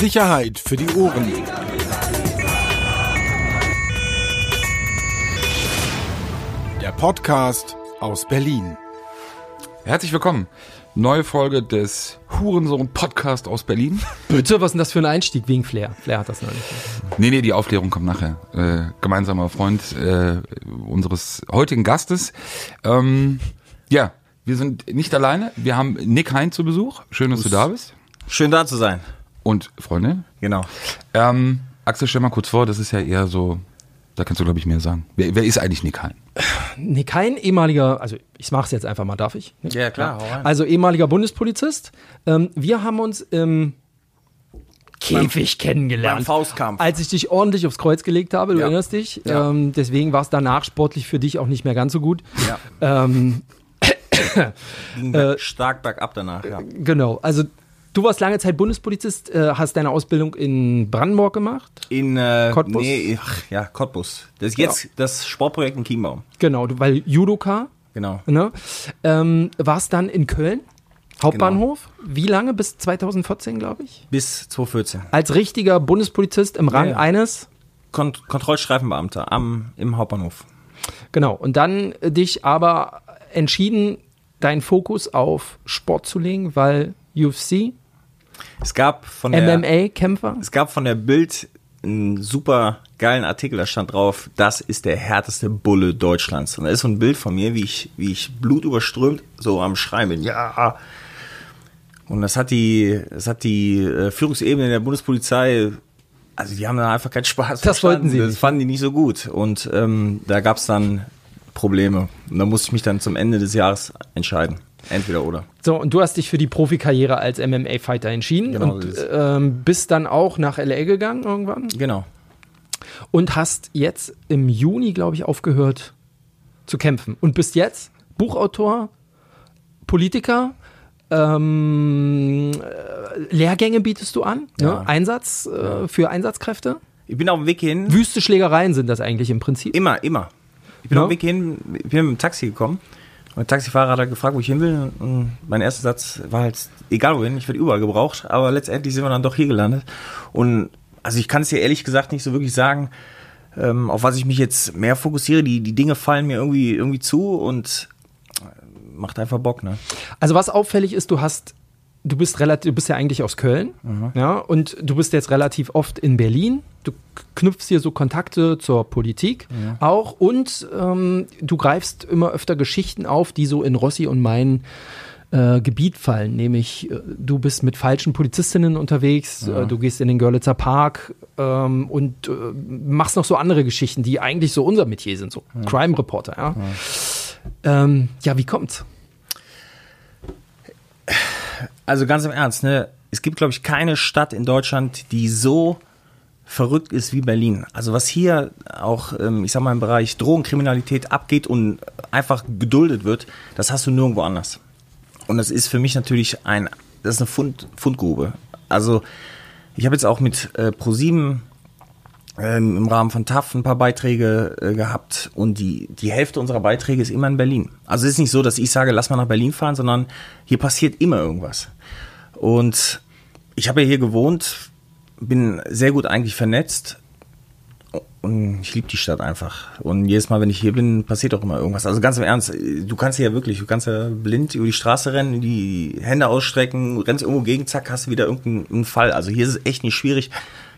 Sicherheit für die Ohren. Der Podcast aus Berlin. Herzlich willkommen. Neue Folge des Hurensohn Podcast aus Berlin. Bitte, was ist denn das für ein Einstieg wegen Flair? Flair hat das noch nicht. Nee, nee, die Aufklärung kommt nachher. Äh, gemeinsamer Freund äh, unseres heutigen Gastes. Ähm, ja, wir sind nicht alleine. Wir haben Nick Hein zu Besuch. Schön, dass du da bist. Schön da zu sein. Und Freundin. Genau. Ähm, Axel, stell mal kurz vor, das ist ja eher so, da kannst du, glaube ich, mehr sagen. Wer, wer ist eigentlich Nick Hein? Nee, kein ehemaliger, also ich mach's jetzt einfach mal, darf ich? Ja, klar, hau rein. Also ehemaliger Bundespolizist. Ähm, wir haben uns im Käfig kennengelernt. beim Faustkampf. Als ich dich ordentlich aufs Kreuz gelegt habe, du Ja. erinnerst dich. Ja. Ähm, deswegen war es danach sportlich für dich auch nicht mehr ganz so gut. Ja. Ähm, Ging äh, stark bergab danach, ja. genau, also du warst lange Zeit Bundespolizist, äh, hast deine Ausbildung in Brandenburg gemacht. In äh, Cottbus? Nee, ach, ja, Cottbus. Das ist jetzt das Sportprojekt in Chiembaum. Genau, weil Judoka, Genau. ne? Ähm, warst dann in Köln, Hauptbahnhof. Wie lange? Bis 2014, glaube ich. Bis 2014. Als richtiger Bundespolizist im Rang Ja, ja. eines. Kont Kontrollstreifenbeamter am, im Hauptbahnhof. Genau. Und dann dich aber entschieden, deinen Fokus auf Sport zu legen, weil UFC, Es gab von der, MMA-Kämpfer. es gab von der Bild einen super geilen Artikel, da stand drauf, das ist der härteste Bulle Deutschlands. Und da ist so ein Bild von mir, wie ich, wie ich blutüberströmt so am Schreien bin. Ja. Und das hat die, das hat die äh, Führungsebene der Bundespolizei, also die haben da einfach keinen Spaß. Das wollten sie Das nicht. fanden die nicht so gut. Und ähm, da gab es dann Probleme. Und da musste ich mich dann zum Ende des Jahres entscheiden. Entweder oder. So, und du hast dich für die Profikarriere als MMA-Fighter entschieden Genau, und ähm, bist dann auch nach LA gegangen irgendwann Genau. und hast jetzt im Juni, glaube ich, aufgehört zu kämpfen und bist jetzt Buchautor, Politiker, ähm, äh, Lehrgänge bietest du an, Ja. ne? Einsatz äh, für Einsatzkräfte. Ich bin auf dem Weg hin. Wüste Schlägereien sind das eigentlich im Prinzip. Immer, immer. Ich bin Ja. auf dem Weg hin, ich bin mit dem Taxi gekommen. Der Taxifahrer hat halt gefragt, wo ich hin will. Und mein erster Satz war halt, egal wohin, ich werde überall gebraucht. Aber letztendlich sind wir dann doch hier gelandet. Und also ich kann es dir ehrlich gesagt nicht so wirklich sagen, ähm, auf was ich mich jetzt mehr fokussiere. Die, die Dinge fallen mir irgendwie, irgendwie zu und äh, macht einfach Bock, ne? Also was auffällig ist, du hast, du bist relativ, du bist ja eigentlich aus Köln, ja, und du bist jetzt relativ oft in Berlin. Du knüpfst hier so Kontakte zur Politik auch und ähm, du greifst immer öfter Geschichten auf, die so in Rossi und mein äh, Gebiet fallen, nämlich äh, du bist mit falschen Polizistinnen unterwegs, äh, du gehst in den Görlitzer Park ähm, und äh, machst noch so andere Geschichten, die eigentlich so unser Metier sind, so Crime Reporter, ja. Ähm, ja, wie kommt's? Also ganz im Ernst, ne? Es gibt, glaube ich, keine Stadt in Deutschland, die so verrückt ist wie Berlin. Also was hier auch, ähm, ich sag mal, im Bereich Drogenkriminalität abgeht und einfach geduldet wird, das hast du nirgendwo anders. Und das ist für mich natürlich ein, das ist eine Fund, Fundgrube. Also ich habe jetzt auch mit äh, ProSieben ähm, im Rahmen von TAF ein paar Beiträge äh, gehabt und die, die Hälfte unserer Beiträge ist immer in Berlin. Also es ist nicht so, dass ich sage, lass mal nach Berlin fahren, sondern hier passiert immer irgendwas. Und ich habe ja hier gewohnt, bin sehr gut eigentlich vernetzt und ich liebe die Stadt einfach. Und jedes Mal, wenn ich hier bin, passiert auch immer irgendwas. Also ganz im Ernst, du kannst ja wirklich, du kannst ja blind über die Straße rennen, die Hände ausstrecken, rennst irgendwo gegen, zack, hast du wieder irgendeinen Fall. Also hier ist es echt nicht schwierig,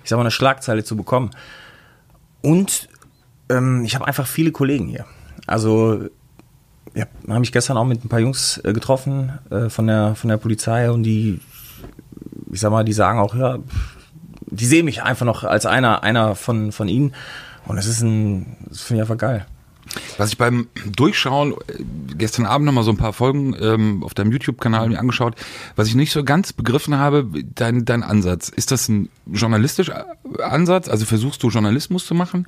ich sag mal, eine Schlagzeile zu bekommen. Und ähm, ich habe einfach viele Kollegen hier. Also ja, habe mich gestern auch mit ein paar Jungs äh, getroffen äh, von der von der Polizei und die, ich sag mal, die sagen auch, ja, die sehen mich einfach noch als einer einer von von ihnen und das ist ein, das finde ich einfach geil. Was ich beim Durchschauen äh, gestern Abend noch mal so ein paar Folgen ähm, auf deinem YouTube-Kanal mir angeschaut, was ich nicht so ganz begriffen habe, dein, dein Ansatz. Ist das ein journalistischer Ansatz? Also versuchst du Journalismus zu machen?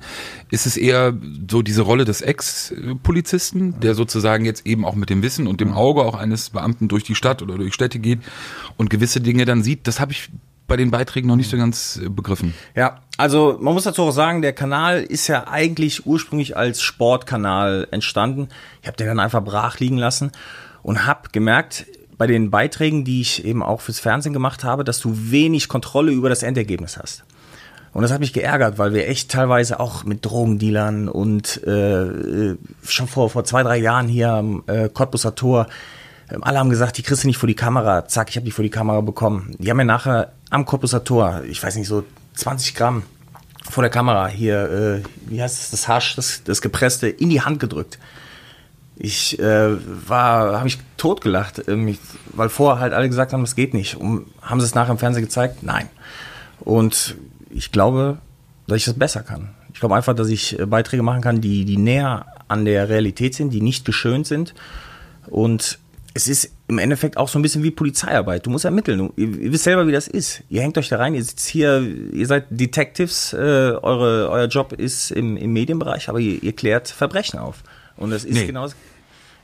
Ist es eher so diese Rolle des Ex-Polizisten, der sozusagen jetzt eben auch mit dem Wissen und dem Auge auch eines Beamten durch die Stadt oder durch Städte geht und gewisse Dinge dann sieht? Das habe ich bei den Beiträgen noch nicht so ganz äh, begriffen. Ja, also man muss dazu auch sagen, der Kanal ist ja eigentlich ursprünglich als Sportkanal entstanden. Ich habe den dann einfach brach liegen lassen und habe gemerkt, bei den Beiträgen, die ich eben auch fürs Fernsehen gemacht habe, dass du wenig Kontrolle über das Endergebnis hast. Und das hat mich geärgert, weil wir echt teilweise auch mit Drogendealern und äh, schon vor, vor zwei, drei Jahren hier am äh, Cottbusser Tor, äh, alle haben gesagt, die kriegst du nicht vor die Kamera. Zack, ich habe die vor die Kamera bekommen. Die haben mir nachher am Cottbusser Tor, ich weiß nicht, so 20 Gramm vor der Kamera hier, äh, wie heißt es, das Hasch, das, das Gepresste, in die Hand gedrückt. Ich äh, war, habe mich totgelacht, ähm, weil vorher halt alle gesagt haben, das geht nicht. Und haben sie es nachher im Fernsehen gezeigt? Nein. Und ich glaube, dass ich das besser kann. Ich glaube einfach, dass ich äh, Beiträge machen kann, die, die näher an der Realität sind, die nicht geschönt sind. Und es ist im Endeffekt auch so ein bisschen wie Polizeiarbeit. Du musst ermitteln. Ihr, ihr wisst selber, wie das ist. Ihr hängt euch da rein, ihr sitzt hier, ihr seid Detectives, äh, eure, euer Job ist im, im Medienbereich, aber ihr, ihr klärt Verbrechen auf. Und das ist Nee. genauso.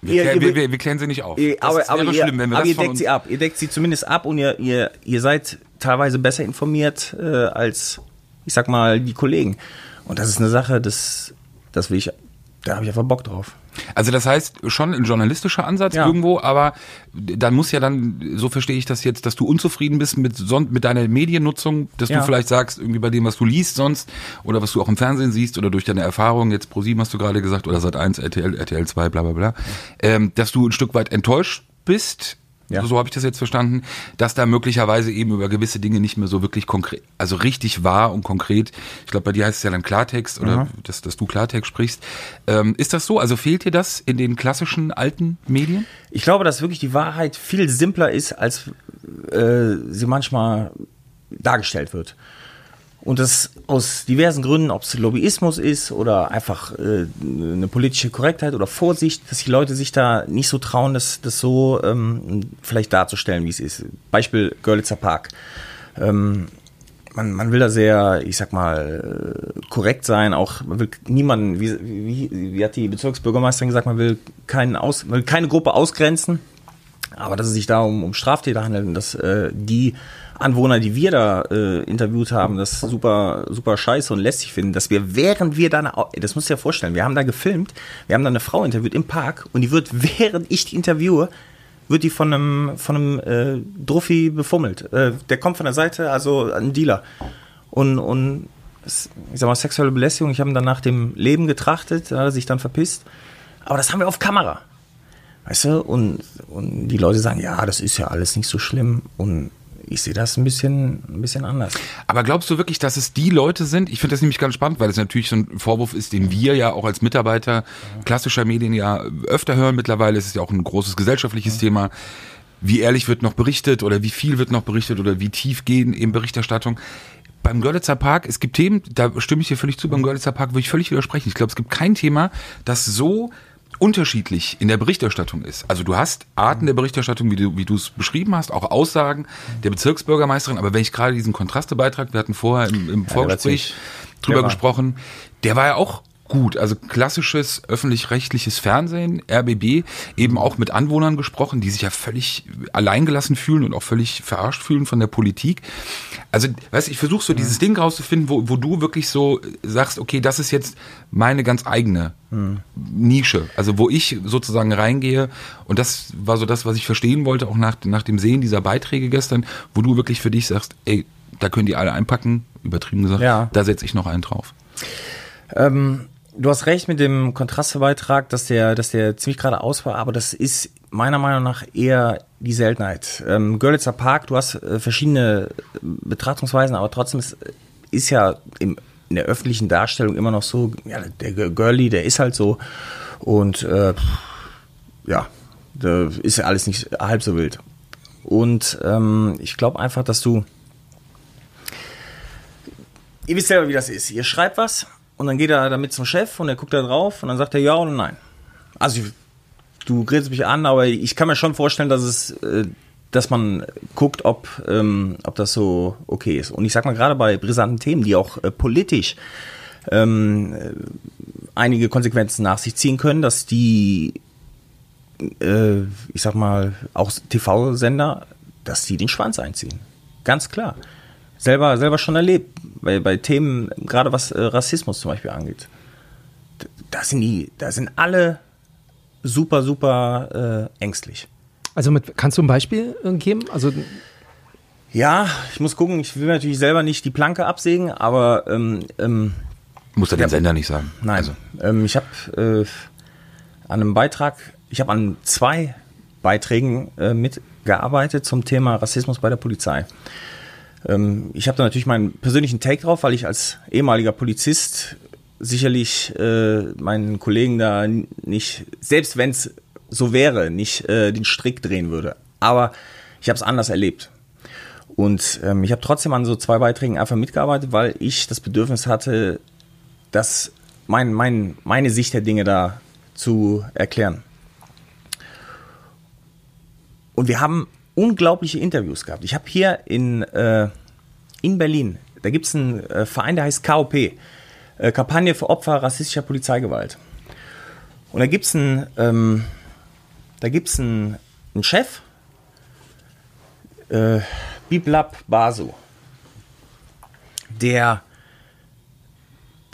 Wir, klären, wir, wir, wir klären sie nicht auf. Das aber wäre aber, ihr, schlimm, wenn wir aber ihr deckt sie ab. Ihr deckt sie zumindest ab und ihr, ihr, ihr seid teilweise besser informiert äh, als, ich sag mal, die Kollegen. Und das ist eine Sache, das, das will ich, da habe ich einfach Bock drauf. Also das heißt schon ein journalistischer Ansatz Ja. irgendwo, aber dann muss ja dann, so verstehe ich das jetzt, dass du unzufrieden bist mit, mit deiner Mediennutzung, dass Ja. du vielleicht sagst, irgendwie bei dem, was du liest sonst oder was du auch im Fernsehen siehst oder durch deine Erfahrung, jetzt ProSieben hast du gerade gesagt, oder Sat1, RTL, RTL 2, bla bla bla, ähm, dass du ein Stück weit enttäuscht bist, Ja. so, so habe ich das jetzt verstanden, dass da möglicherweise eben über gewisse Dinge nicht mehr so wirklich konkret, also richtig wahr und konkret, ich glaube, bei dir heißt es ja dann Klartext oder dass, dass du Klartext sprichst. Ähm, ist das so? Also fehlt dir das in den klassischen alten Medien? Ich glaube, dass wirklich die Wahrheit viel simpler ist, als äh, sie manchmal dargestellt wird. Und das aus diversen Gründen, ob es Lobbyismus ist oder einfach äh, eine politische Korrektheit oder Vorsicht, dass die Leute sich da nicht so trauen, das, das so ähm, vielleicht darzustellen, wie es ist. Beispiel Görlitzer Park. Ähm, man, man will da sehr, ich sag mal, äh, korrekt sein, auch man will niemanden, wie, wie, wie hat die Bezirksbürgermeisterin gesagt, man will, keinen aus, will keine Gruppe ausgrenzen, aber dass es sich da um, um Straftäter handelt und dass äh, die Anwohner, die wir da äh, interviewt haben, das super, super scheiße und lästig finden, dass wir, während wir da, das musst du dir vorstellen, wir haben da gefilmt, wir haben da eine Frau interviewt im Park und die wird, während ich die interviewe, wird die von einem, von einem äh, Druffi befummelt. Äh, der kommt von der Seite, also ein Dealer. Und, und ich sag mal, sexuelle Belästigung, ich habe ihn dann nach dem Leben getrachtet, hat er sich dann verpisst. Aber das haben wir auf Kamera. Weißt du? Und, und die Leute sagen, ja, das ist ja alles nicht so schlimm. Und ich sehe das ein bisschen, ein bisschen anders. Aber glaubst du wirklich, dass es die Leute sind? Ich finde das nämlich ganz spannend, weil es natürlich so ein Vorwurf ist, den wir ja auch als Mitarbeiter klassischer Medien ja öfter hören mittlerweile. Es ist ja auch ein großes gesellschaftliches Thema. Wie ehrlich wird noch berichtet oder wie viel wird noch berichtet oder wie tief gehen eben Berichterstattung? Beim Görlitzer Park, es gibt Themen, da stimme ich dir völlig zu, beim Görlitzer Park würde ich völlig widersprechen. Ich glaube, es gibt kein Thema, das so unterschiedlich in der Berichterstattung ist. Also du hast Arten der Berichterstattung, wie du wie du es beschrieben hast, auch Aussagen der Bezirksbürgermeisterin. Aber wenn ich gerade diesen Kontrastebeitrag, wir hatten vorher im, im Vorgespräch ziemlich- drüber gesprochen, der war ja auch gut. Also klassisches öffentlich-rechtliches Fernsehen, RBB, eben auch mit Anwohnern gesprochen, die sich ja völlig alleingelassen fühlen und auch völlig verarscht fühlen von der Politik. Also, weißt du, ich versuche so dieses Ding rauszufinden, wo, wo du wirklich so sagst, okay, das ist jetzt meine ganz eigene Nische. Also, wo ich sozusagen reingehe. Und das war so das, was ich verstehen wollte, auch nach, nach dem Sehen dieser Beiträge gestern, wo du wirklich für dich sagst, ey, da können die alle einpacken, übertrieben gesagt, Ja. da setze ich noch einen drauf. Ähm, du hast recht mit dem Kontrastebeitrag, dass der, dass der ziemlich geradeaus war, aber das ist meiner Meinung nach eher die Seltenheit. Ähm, Görlitzer Park, du hast äh, verschiedene äh, Betrachtungsweisen, aber trotzdem ist, ist ja im, in der öffentlichen Darstellung immer noch so, ja, der Girlie, der ist halt so und äh, ja, da ist ja alles nicht halb so wild. Und ähm, ich glaube einfach, dass du ihr wisst selber, wie das ist. Ihr schreibt was und dann geht er damit zum Chef und er guckt da drauf und dann sagt er ja oder nein. Also du grätst mich an, aber ich kann mir schon vorstellen, dass es, äh, dass man guckt, ob, ähm, ob das so okay ist. Und ich sag mal gerade bei brisanten Themen, die auch äh, politisch ähm, äh, einige Konsequenzen nach sich ziehen können, dass die, äh, ich sag mal, auch TV-Sender, dass die den Schwanz einziehen. Ganz klar selber, selber schon erlebt, bei, bei Themen, gerade was äh, Rassismus zum Beispiel angeht. Da sind die, da sind alle super, super äh, ängstlich. Also mit, kannst du ein Beispiel geben? Also Ja, ich muss gucken, ich will natürlich selber nicht die Planke absägen, aber ähm, ähm, Muss er den Sender nicht sagen. Nein. Also, Ähm, ich habe äh, an einem Beitrag, ich habe an zwei Beiträgen äh, mitgearbeitet zum Thema Rassismus bei der Polizei. Ähm, ich habe da natürlich meinen persönlichen Take drauf, weil ich als ehemaliger Polizist sicherlich äh, meinen Kollegen da nicht, selbst wenn es so wäre, nicht äh, den Strick drehen würde. Aber ich habe es anders erlebt. Und ähm, ich habe trotzdem an so zwei Beiträgen einfach mitgearbeitet, weil ich das Bedürfnis hatte, das mein, mein, meine Sicht der Dinge da zu erklären. Und wir haben unglaubliche Interviews gehabt. Ich habe hier in, äh, in Berlin, da gibt es einen äh, Verein, der heißt KOP, äh, Kampagne für Opfer rassistischer Polizeigewalt. Und da gibt es einen, ähm, da gibt's einen, einen Chef, äh, Biblab Basu, der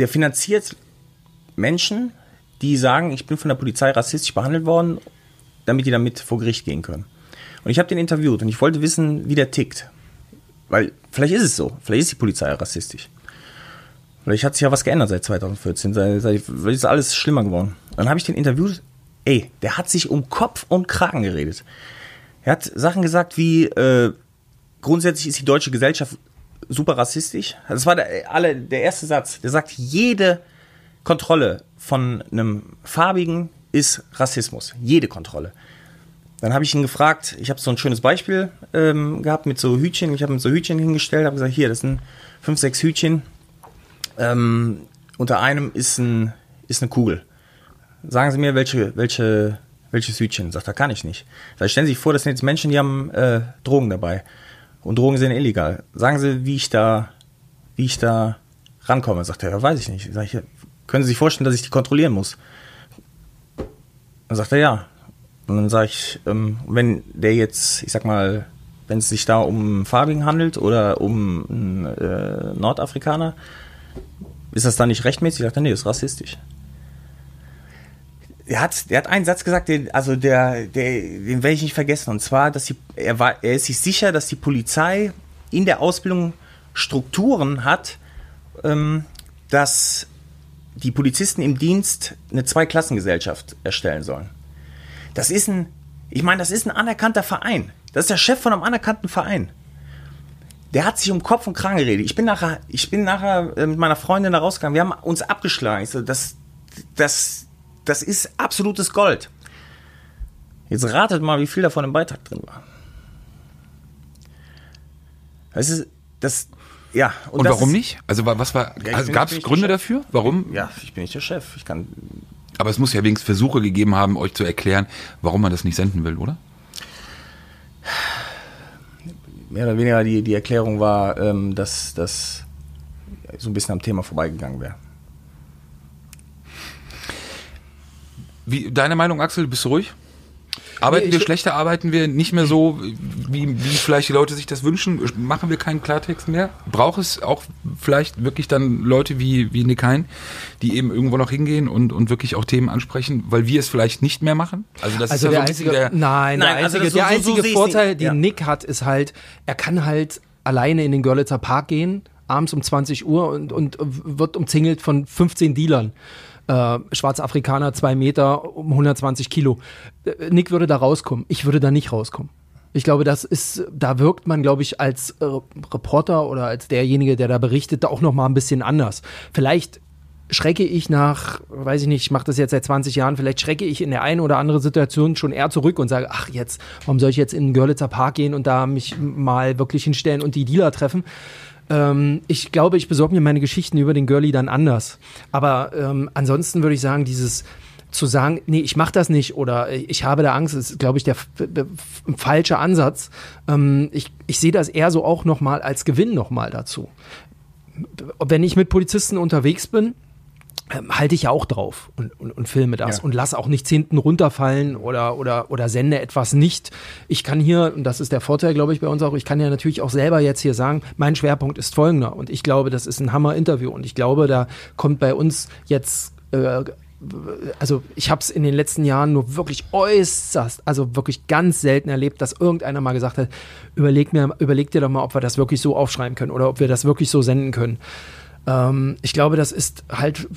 der finanziert Menschen, die sagen, ich bin von der Polizei rassistisch behandelt worden, damit die damit vor Gericht gehen können. Und ich habe den interviewt und ich wollte wissen, wie der tickt. Weil vielleicht ist es so, vielleicht ist die Polizei rassistisch. Vielleicht hat sich ja was geändert seit 2014, seit, seit vielleicht ist alles schlimmer geworden. Dann habe ich den interviewt, ey, der hat sich um Kopf und Kragen geredet. Er hat Sachen gesagt wie, äh, grundsätzlich ist die deutsche Gesellschaft super rassistisch. Das war der, alle, der erste Satz. Der sagt, jede Kontrolle von einem Farbigen ist Rassismus. Jede Kontrolle. Dann habe ich ihn gefragt, ich habe so ein schönes Beispiel ähm, gehabt mit so Hütchen. Ich habe ihm so Hütchen hingestellt, habe gesagt, hier, das sind fünf, sechs Hütchen. Ähm, unter einem ist, ein, ist eine Kugel. Sagen Sie mir, welche, welche, welches Hütchen? Sagt er, kann ich nicht. Da stellen Sie sich vor, das sind jetzt Menschen, die haben äh, Drogen dabei. Und Drogen sind illegal. Sagen Sie, wie ich da, wie ich da rankomme. Sagt er, ja, weiß ich nicht. Sag ich, können Sie sich vorstellen, dass ich die kontrollieren muss? Dann sagt er, ja. Und dann sage ich, ähm, wenn der jetzt, ich sag mal, wenn es sich da um einen Farbigen handelt oder um einen äh, Nordafrikaner, ist das dann nicht rechtmäßig? Sagt er, nee, das ist rassistisch. Er hat, der hat einen Satz gesagt, den, also der, der, den werde ich nicht vergessen. Und zwar, dass die, er, war, er ist sich sicher, dass die Polizei in der Ausbildung Strukturen hat, ähm, dass die Polizisten im Dienst eine Zweiklassengesellschaft erstellen sollen. Das ist ein, ich meine, das ist ein anerkannter Verein. Das ist der Chef von einem anerkannten Verein. Der hat sich um Kopf und Kragen geredet. Ich bin nachher, ich bin nachher äh, mit meiner Freundin da rausgegangen. Wir haben uns abgeschlagen. So, das, das, das ist absolutes Gold. Jetzt ratet mal, wie viel davon im Beitrag drin war. Das ist, das, ja. und das warum ist, nicht? Also wa- was war, also gab es Gründe dafür? Warum? Ja, ich bin nicht der Chef. Ich kann, Aber es muss ja wenigstens Versuche gegeben haben, euch zu erklären, warum man das nicht senden will, oder? mehr oder weniger die, die Erklärung war, ähm, dass das so ein bisschen am Thema vorbeigegangen wäre. Wie, deine Meinung, Axel, bist du ruhig? Arbeiten Nee, wir schlechter, arbeiten wir nicht mehr so, wie, wie vielleicht die Leute sich das wünschen? Machen wir keinen Klartext mehr? Braucht es auch vielleicht wirklich dann Leute wie, wie Nick Hein, die eben irgendwo noch hingehen und, und wirklich auch Themen ansprechen, weil wir es vielleicht nicht mehr machen? Also das Also ist ja der so ein einzige, der, nein, der Nein, also einzige, das so- der so- so einzige sehe ich's Vorteil, den Ja. Nick hat, ist halt, er kann halt alleine in den Görlitzer Park gehen, abends um 20 Uhr und, und wird umzingelt von 15 Dealern. Äh, Schwarze Afrikaner, zwei Meter, um 120 Kilo. Äh, Nick würde da rauskommen. Ich würde da nicht rauskommen. Ich glaube, das ist, da wirkt man, glaube ich, als äh, Reporter oder als derjenige, der da berichtet, da auch noch mal ein bisschen anders. Vielleicht schrecke ich nach, weiß ich nicht, ich mache das jetzt seit 20 Jahren, vielleicht schrecke ich in der einen oder anderen Situation schon eher zurück und sage, ach jetzt, warum soll ich jetzt in den Görlitzer Park gehen und da mich mal wirklich hinstellen und die Dealer treffen? Ähm, ich glaube, ich besorge mir meine Geschichten über den Girlie dann anders. Aber ähm, ansonsten würde ich sagen, dieses zu sagen, nee, ich mache das nicht oder ich habe da Angst, ist, glaube ich, der, falsche Ansatz. Ähm, ich, ich sehe das eher so auch nochmal als Gewinn nochmal dazu. Wenn ich mit Polizisten unterwegs bin, halte ich ja auch drauf und, und, und filme das Ja. und lasse auch nichts hinten runterfallen oder, oder, oder sende etwas nicht. Ich kann hier, und das ist der Vorteil, glaube ich, bei uns auch, ich kann ja natürlich auch selber jetzt hier sagen, mein Schwerpunkt ist folgender und ich glaube, das ist ein Hammer-Interview und ich glaube, da kommt bei uns jetzt äh, also ich habe es in den letzten Jahren nur wirklich äußerst, also wirklich ganz selten erlebt, dass irgendeiner mal gesagt hat, überleg, mir, überleg dir doch mal, ob wir das wirklich so aufschreiben können oder ob wir das wirklich so senden können. Ähm, ich glaube, das ist halt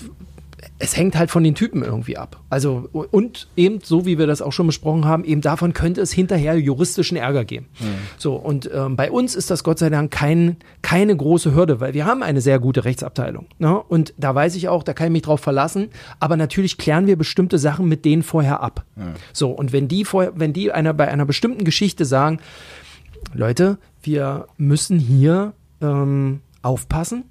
es hängt halt von den Typen irgendwie ab. Also, und eben, so wie wir das auch schon besprochen haben, eben davon könnte es hinterher juristischen Ärger geben. Mhm. So, und ähm, bei uns ist das Gott sei Dank kein, keine große Hürde, weil wir haben eine sehr gute Rechtsabteilung. Ne? Und da weiß ich auch, da kann ich mich drauf verlassen. Aber natürlich klären wir bestimmte Sachen mit denen vorher ab. Mhm. So, und wenn die vorher, wenn die einer bei einer bestimmten Geschichte sagen, Leute, wir müssen hier ähm, aufpassen,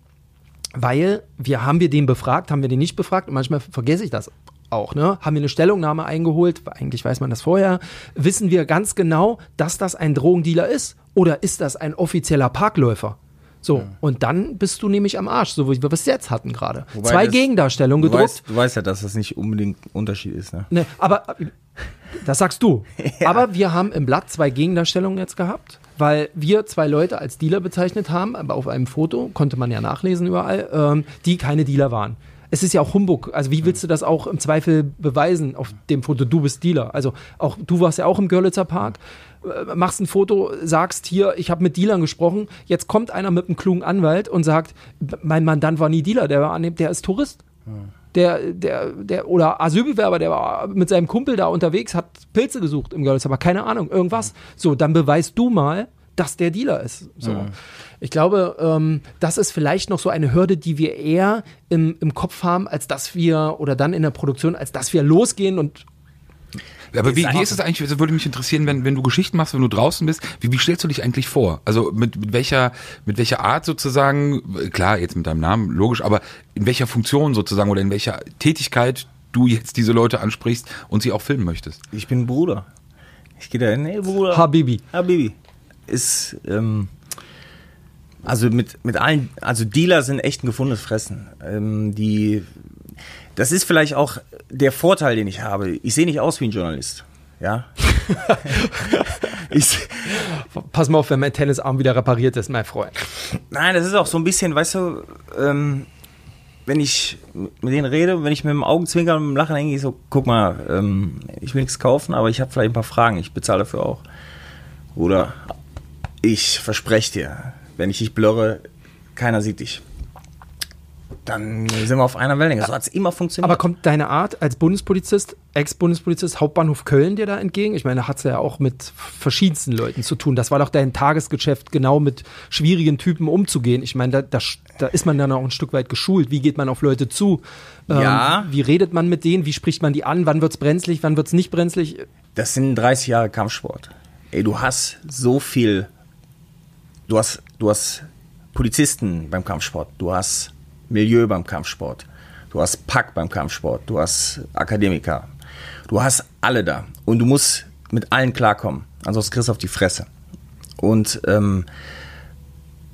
weil wir haben wir den befragt, haben wir den nicht befragt und manchmal vergesse ich das auch, ne? Haben wir eine Stellungnahme eingeholt, eigentlich weiß man das vorher, wissen wir ganz genau, dass das ein Drogendealer ist oder ist das ein offizieller Parkläufer? So, ja. und dann bist du nämlich am Arsch, so wie wir es jetzt hatten gerade. Zwei das, Gegendarstellungen du gedruckt. Weißt, du weißt ja, dass das nicht unbedingt ein Unterschied ist, ne? ne aber das sagst du. ja. Aber wir haben im Blatt zwei Gegendarstellungen jetzt gehabt weil wir zwei Leute als Dealer bezeichnet haben, aber auf einem Foto, konnte man ja nachlesen überall, ähm, die keine Dealer waren. Es ist ja auch Humbug. Also wie willst du das auch im Zweifel beweisen auf dem Foto, du bist Dealer? Also auch du warst ja auch im Görlitzer Park, äh, machst ein Foto, sagst hier, ich habe mit Dealern gesprochen, jetzt kommt einer mit einem klugen Anwalt und sagt, mein Mandant war nie Dealer, der war der ist Tourist. Hm der, der, der, oder Asylbewerber, der war mit seinem Kumpel da unterwegs, hat Pilze gesucht im Görlitz, aber keine Ahnung, irgendwas. So, dann beweist du mal, dass der Dealer ist. So. Mhm. Ich glaube, ähm, das ist vielleicht noch so eine Hürde, die wir eher im, im Kopf haben, als dass wir, oder dann in der Produktion, als dass wir losgehen und aber wie, wie ist es eigentlich, das würde mich interessieren, wenn, wenn du Geschichten machst, wenn du draußen bist, wie, wie stellst du dich eigentlich vor? Also mit, mit welcher, mit welcher Art sozusagen, klar, jetzt mit deinem Namen, logisch, aber in welcher Funktion sozusagen oder in welcher Tätigkeit du jetzt diese Leute ansprichst und sie auch filmen möchtest? Ich bin Bruder. Ich gehe da hin, hey Bruder. Habibi. Habibi. Ist, ähm, also mit, mit allen, also Dealer sind echt ein gefundenes Fressen. Ähm, die das ist vielleicht auch der Vorteil, den ich habe. Ich sehe nicht aus wie ein Journalist. Ja. ich, Pass mal auf, wenn mein Tennisarm wieder repariert ist, mein Freund. Nein, das ist auch so ein bisschen, weißt du, ähm, wenn ich mit denen rede, wenn ich mit dem Augenzwinkern und mit dem Lachen denke, ich so, guck mal, ähm, ich will nichts kaufen, aber ich habe vielleicht ein paar Fragen, ich bezahle dafür auch. Oder ich verspreche dir, wenn ich dich blurre, keiner sieht dich dann sind wir auf einer Wellenlänge. So hat es immer funktioniert. Aber kommt deine Art als Bundespolizist, Ex-Bundespolizist, Hauptbahnhof Köln dir da entgegen? Ich meine, da hat es ja auch mit verschiedensten Leuten zu tun. Das war doch dein Tagesgeschäft, genau mit schwierigen Typen umzugehen. Ich meine, da, da, da ist man dann auch ein Stück weit geschult. Wie geht man auf Leute zu? Ähm, ja. Wie redet man mit denen? Wie spricht man die an? Wann wird es brenzlig? Wann wird es nicht brenzlig? Das sind 30 Jahre Kampfsport. Ey, du hast so viel. Du hast, du hast Polizisten beim Kampfsport. Du hast Milieu beim Kampfsport. Du hast Pack beim Kampfsport. Du hast Akademiker. Du hast alle da. Und du musst mit allen klarkommen. Ansonsten kriegst du auf die Fresse. Und ähm,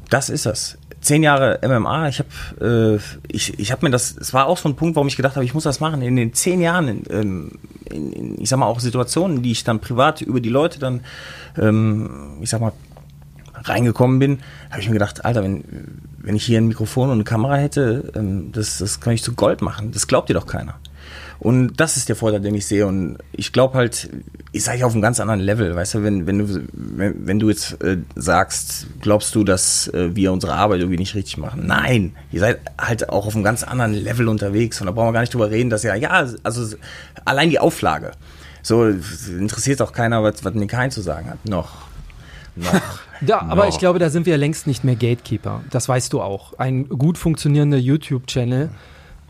das ist das. Zehn Jahre MMA, ich habe äh, ich, ich hab mir das, es war auch so ein Punkt, warum ich gedacht habe, ich muss das machen. In den zehn Jahren, in, ähm, in, in, ich sag mal auch Situationen, die ich dann privat über die Leute dann, ähm, ich sag mal, reingekommen bin, habe ich mir gedacht, Alter, wenn, wenn ich hier ein Mikrofon und eine Kamera hätte, ähm, das, das kann ich zu Gold machen. Das glaubt dir doch keiner. Und das ist der Vorteil, den ich sehe. Und ich glaube halt, ich sage auf einem ganz anderen Level. Weißt du, wenn, wenn du, wenn, wenn du jetzt äh, sagst, glaubst du, dass äh, wir unsere Arbeit irgendwie nicht richtig machen? Nein, ihr seid halt auch auf einem ganz anderen Level unterwegs. Und da brauchen wir gar nicht drüber reden, dass ja, ja, also allein die Auflage. So interessiert auch keiner, was, was Nikain zu sagen hat. Noch. Noch. Ja, aber ich glaube, da sind wir längst nicht mehr Gatekeeper. Das weißt du auch. Ein gut funktionierender YouTube-Channel,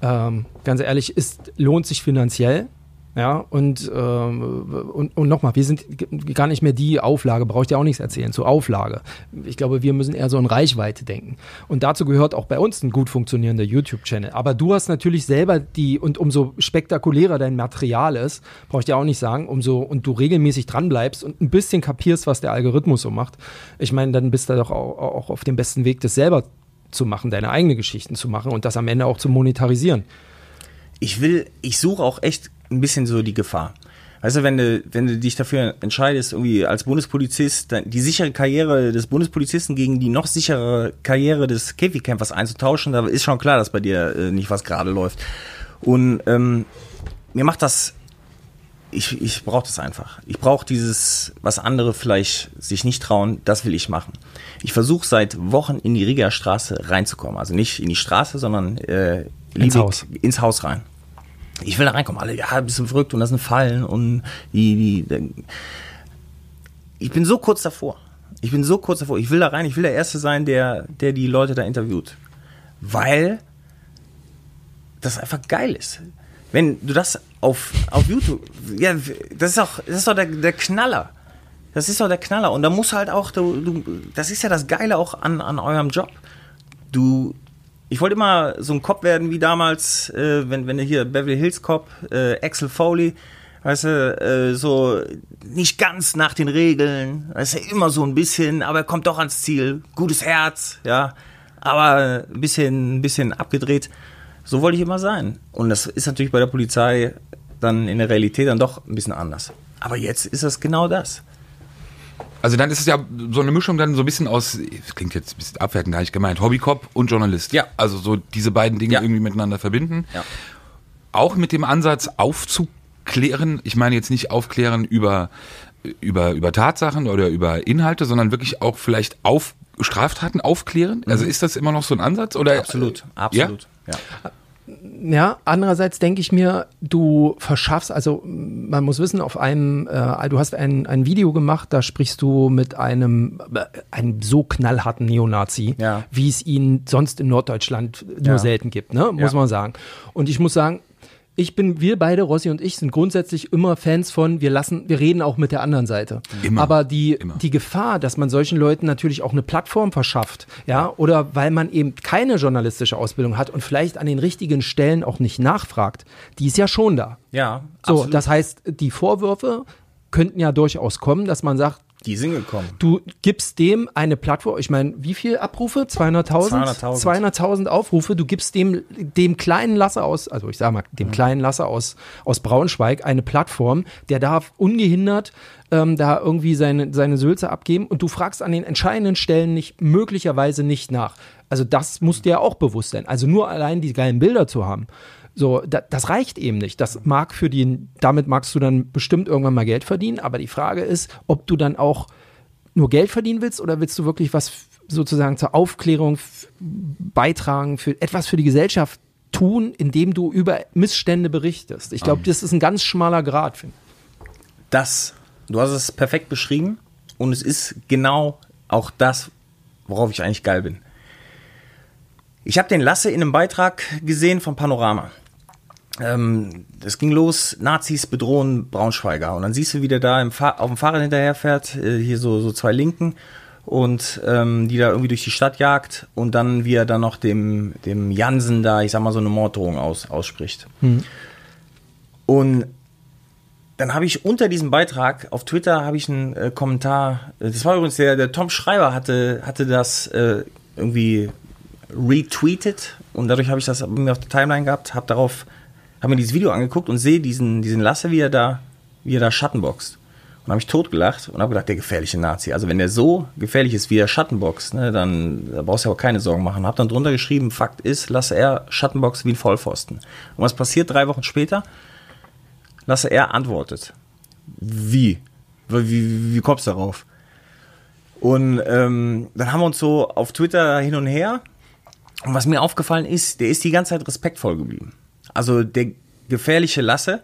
ähm, ganz ehrlich, ist, lohnt sich finanziell. Ja, und, ähm, und, und nochmal, wir sind gar nicht mehr die Auflage, brauche ich dir auch nichts erzählen, zur Auflage. Ich glaube, wir müssen eher so in Reichweite denken. Und dazu gehört auch bei uns ein gut funktionierender YouTube-Channel. Aber du hast natürlich selber die, und umso spektakulärer dein Material ist, brauche ich dir auch nicht sagen, umso, und du regelmäßig dranbleibst und ein bisschen kapierst, was der Algorithmus so macht. Ich meine, dann bist du doch auch, auch auf dem besten Weg, das selber zu machen, deine eigenen Geschichten zu machen und das am Ende auch zu monetarisieren. Ich will, ich suche auch echt ein bisschen so die Gefahr. Weißt du, wenn du, wenn du dich dafür entscheidest, irgendwie als Bundespolizist die sichere Karriere des Bundespolizisten gegen die noch sichere Karriere des Käfigkämpfers einzutauschen, da ist schon klar, dass bei dir äh, nicht was gerade läuft. Und ähm, mir macht das, ich, ich brauche das einfach. Ich brauche dieses, was andere vielleicht sich nicht trauen, das will ich machen. Ich versuche seit Wochen in die Riga Straße reinzukommen. Also nicht in die Straße, sondern äh, Ins Haus. ins Haus rein. Ich will da reinkommen. Alle, ja, ein bisschen verrückt und das sind Fallen und die, die, ich bin so kurz davor. Ich bin so kurz davor. Ich will da rein. Ich will der Erste sein, der, der die Leute da interviewt. Weil das einfach geil ist. Wenn du das auf, auf YouTube, ja, das ist auch, das ist doch der, der Knaller. Das ist doch der Knaller. Und da muss halt auch, du, du, das ist ja das Geile auch an, an eurem Job. Du, ich wollte immer so ein Cop werden wie damals, äh, wenn, wenn du hier Beverly Hills Cop, äh, Axel Foley, weißt du, äh, so nicht ganz nach den Regeln, weißt du, immer so ein bisschen, aber er kommt doch ans Ziel, gutes Herz, ja, aber ein bisschen, ein bisschen abgedreht. So wollte ich immer sein. Und das ist natürlich bei der Polizei dann in der Realität dann doch ein bisschen anders. Aber jetzt ist das genau das. Also dann ist es ja so eine Mischung dann so ein bisschen aus, das klingt jetzt ein bisschen abwertend, gar nicht gemeint, Hobbycop und Journalist. Ja. Also so diese beiden Dinge Ja. irgendwie miteinander verbinden. Ja. Auch mit dem Ansatz aufzuklären, ich meine jetzt nicht aufklären über, über, über Tatsachen oder über Inhalte, sondern wirklich auch vielleicht auf Straftaten aufklären. Also ist das immer noch so ein Ansatz? Oder? Mhm. Absolut, absolut. Ja. Ja, andererseits denke ich mir, du verschaffst, also man muss wissen, auf einem, äh, du hast ein, ein Video gemacht, da sprichst du mit einem, äh, einem so knallharten Neonazi, Ja. wie es ihn sonst in Norddeutschland nur Ja. selten gibt, ne? muss Ja. man sagen. Und ich muss sagen, ich bin, wir beide, Rossi und ich, sind grundsätzlich immer Fans von, wir lassen, wir reden auch mit der anderen Seite. Immer. Aber die, Immer. die Gefahr, dass man solchen Leuten natürlich auch eine Plattform verschafft, ja, oder weil man eben keine journalistische Ausbildung hat und vielleicht an den richtigen Stellen auch nicht nachfragt, die ist ja schon da. Ja, So, absolut. das heißt, die Vorwürfe könnten ja durchaus kommen, dass man sagt, die sind gekommen. du gibst dem eine Plattform, ich meine, wie viel Abrufe? 200.000? 200.000. 200.000 Aufrufe. Du gibst dem, dem kleinen Lasse aus, also ich sag mal, dem kleinen Lasse aus, aus Braunschweig eine Plattform, der darf ungehindert ähm, da irgendwie seine, seine Sülze abgeben und du fragst an den entscheidenden Stellen nicht, möglicherweise nicht nach. Also das muss dir auch bewusst sein. Also nur allein die geilen Bilder zu haben. So, da, das reicht eben nicht. Das mag für den, damit magst du dann bestimmt irgendwann mal Geld verdienen, aber die Frage ist, ob du dann auch nur Geld verdienen willst oder willst du wirklich was sozusagen zur Aufklärung beitragen, für etwas für die Gesellschaft tun, indem du über Missstände berichtest? Ich glaube, das ist ein ganz schmaler Grad. finde. Das, du hast es perfekt beschrieben und es ist genau auch das, worauf ich eigentlich geil bin. Ich habe den Lasse in einem Beitrag gesehen von Panorama. Ähm, das ging los, Nazis bedrohen Braunschweiger. Und dann siehst du, wie der da auf dem Fahrrad hinterherfährt, äh, hier so, so zwei Linken, und ähm, die da irgendwie durch die Stadt jagt und dann, wie er dann noch dem, dem Jansen da, ich sag mal, so eine Morddrohung aus, ausspricht. Und dann habe ich unter diesem Beitrag auf Twitter habe ich einen äh, Kommentar. äh, Das war übrigens der, der Tom Schreiber hatte hatte das äh, irgendwie retweetet und dadurch habe ich das bei mir auf der Timeline gehabt, habe darauf habe mir dieses Video angeguckt und sehe diesen diesen Lasse, wie er da wie er da Schattenboxt. Und habe ich totgelacht und habe gedacht, der gefährliche Nazi. Also wenn der so gefährlich ist, wie er Schattenboxt, ne, dann da brauchst du aber keine Sorgen machen. Habe dann drunter geschrieben, Fakt ist, lasse er Schattenbox wie ein Vollpfosten. Und was passiert drei Wochen später? Lasse er antwortet. Wie? Wie, wie, wie kommst du darauf? Und ähm, dann haben wir uns so auf Twitter hin und her. Und was mir aufgefallen ist, der ist die ganze Zeit respektvoll geblieben. Also der gefährliche Lasse,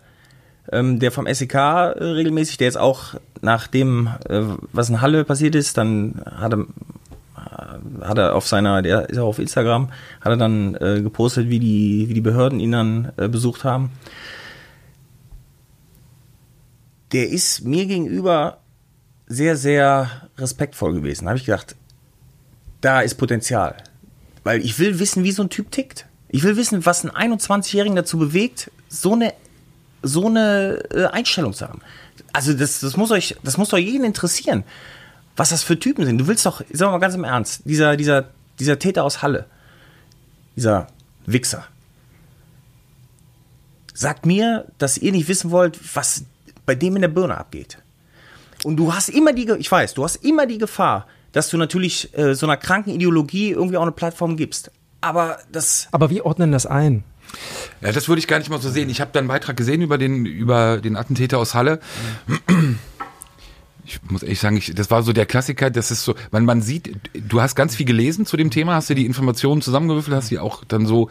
ähm, der vom SEK äh, regelmäßig, der jetzt auch nach dem, äh, was in Halle passiert ist, dann hat er, äh, hat er auf seiner, der ist auch auf Instagram, hat er dann äh, gepostet, wie die, wie die Behörden ihn dann äh, besucht haben der ist mir gegenüber sehr, sehr respektvoll gewesen. Da habe ich gedacht, da ist Potenzial. Weil ich will wissen, wie so ein Typ tickt. Ich will wissen, was einen 21-Jährigen dazu bewegt, so eine, so eine äh, Einstellung zu haben. Also das, das, muss euch, das muss doch jeden interessieren, was das für Typen sind. Du willst doch, sagen wir mal ganz im Ernst, dieser, dieser, dieser Täter aus Halle, dieser Wichser, sagt mir, dass ihr nicht wissen wollt, was bei dem in der Birne abgeht. Und du hast immer die, ich weiß, du hast immer die Gefahr, dass du natürlich äh, so einer kranken Ideologie irgendwie auch eine Plattform gibst. Aber das, Aber wie ordnen das ein? Ja, das würde ich gar nicht mal so sehen. Ich habe da einen Beitrag gesehen über den, über den Attentäter aus Halle. Ich muss ehrlich sagen, ich, das war so der Klassiker, das ist so, man, man sieht, du hast ganz viel gelesen zu dem Thema, hast dir die Informationen zusammengewürfelt, hast die auch dann so,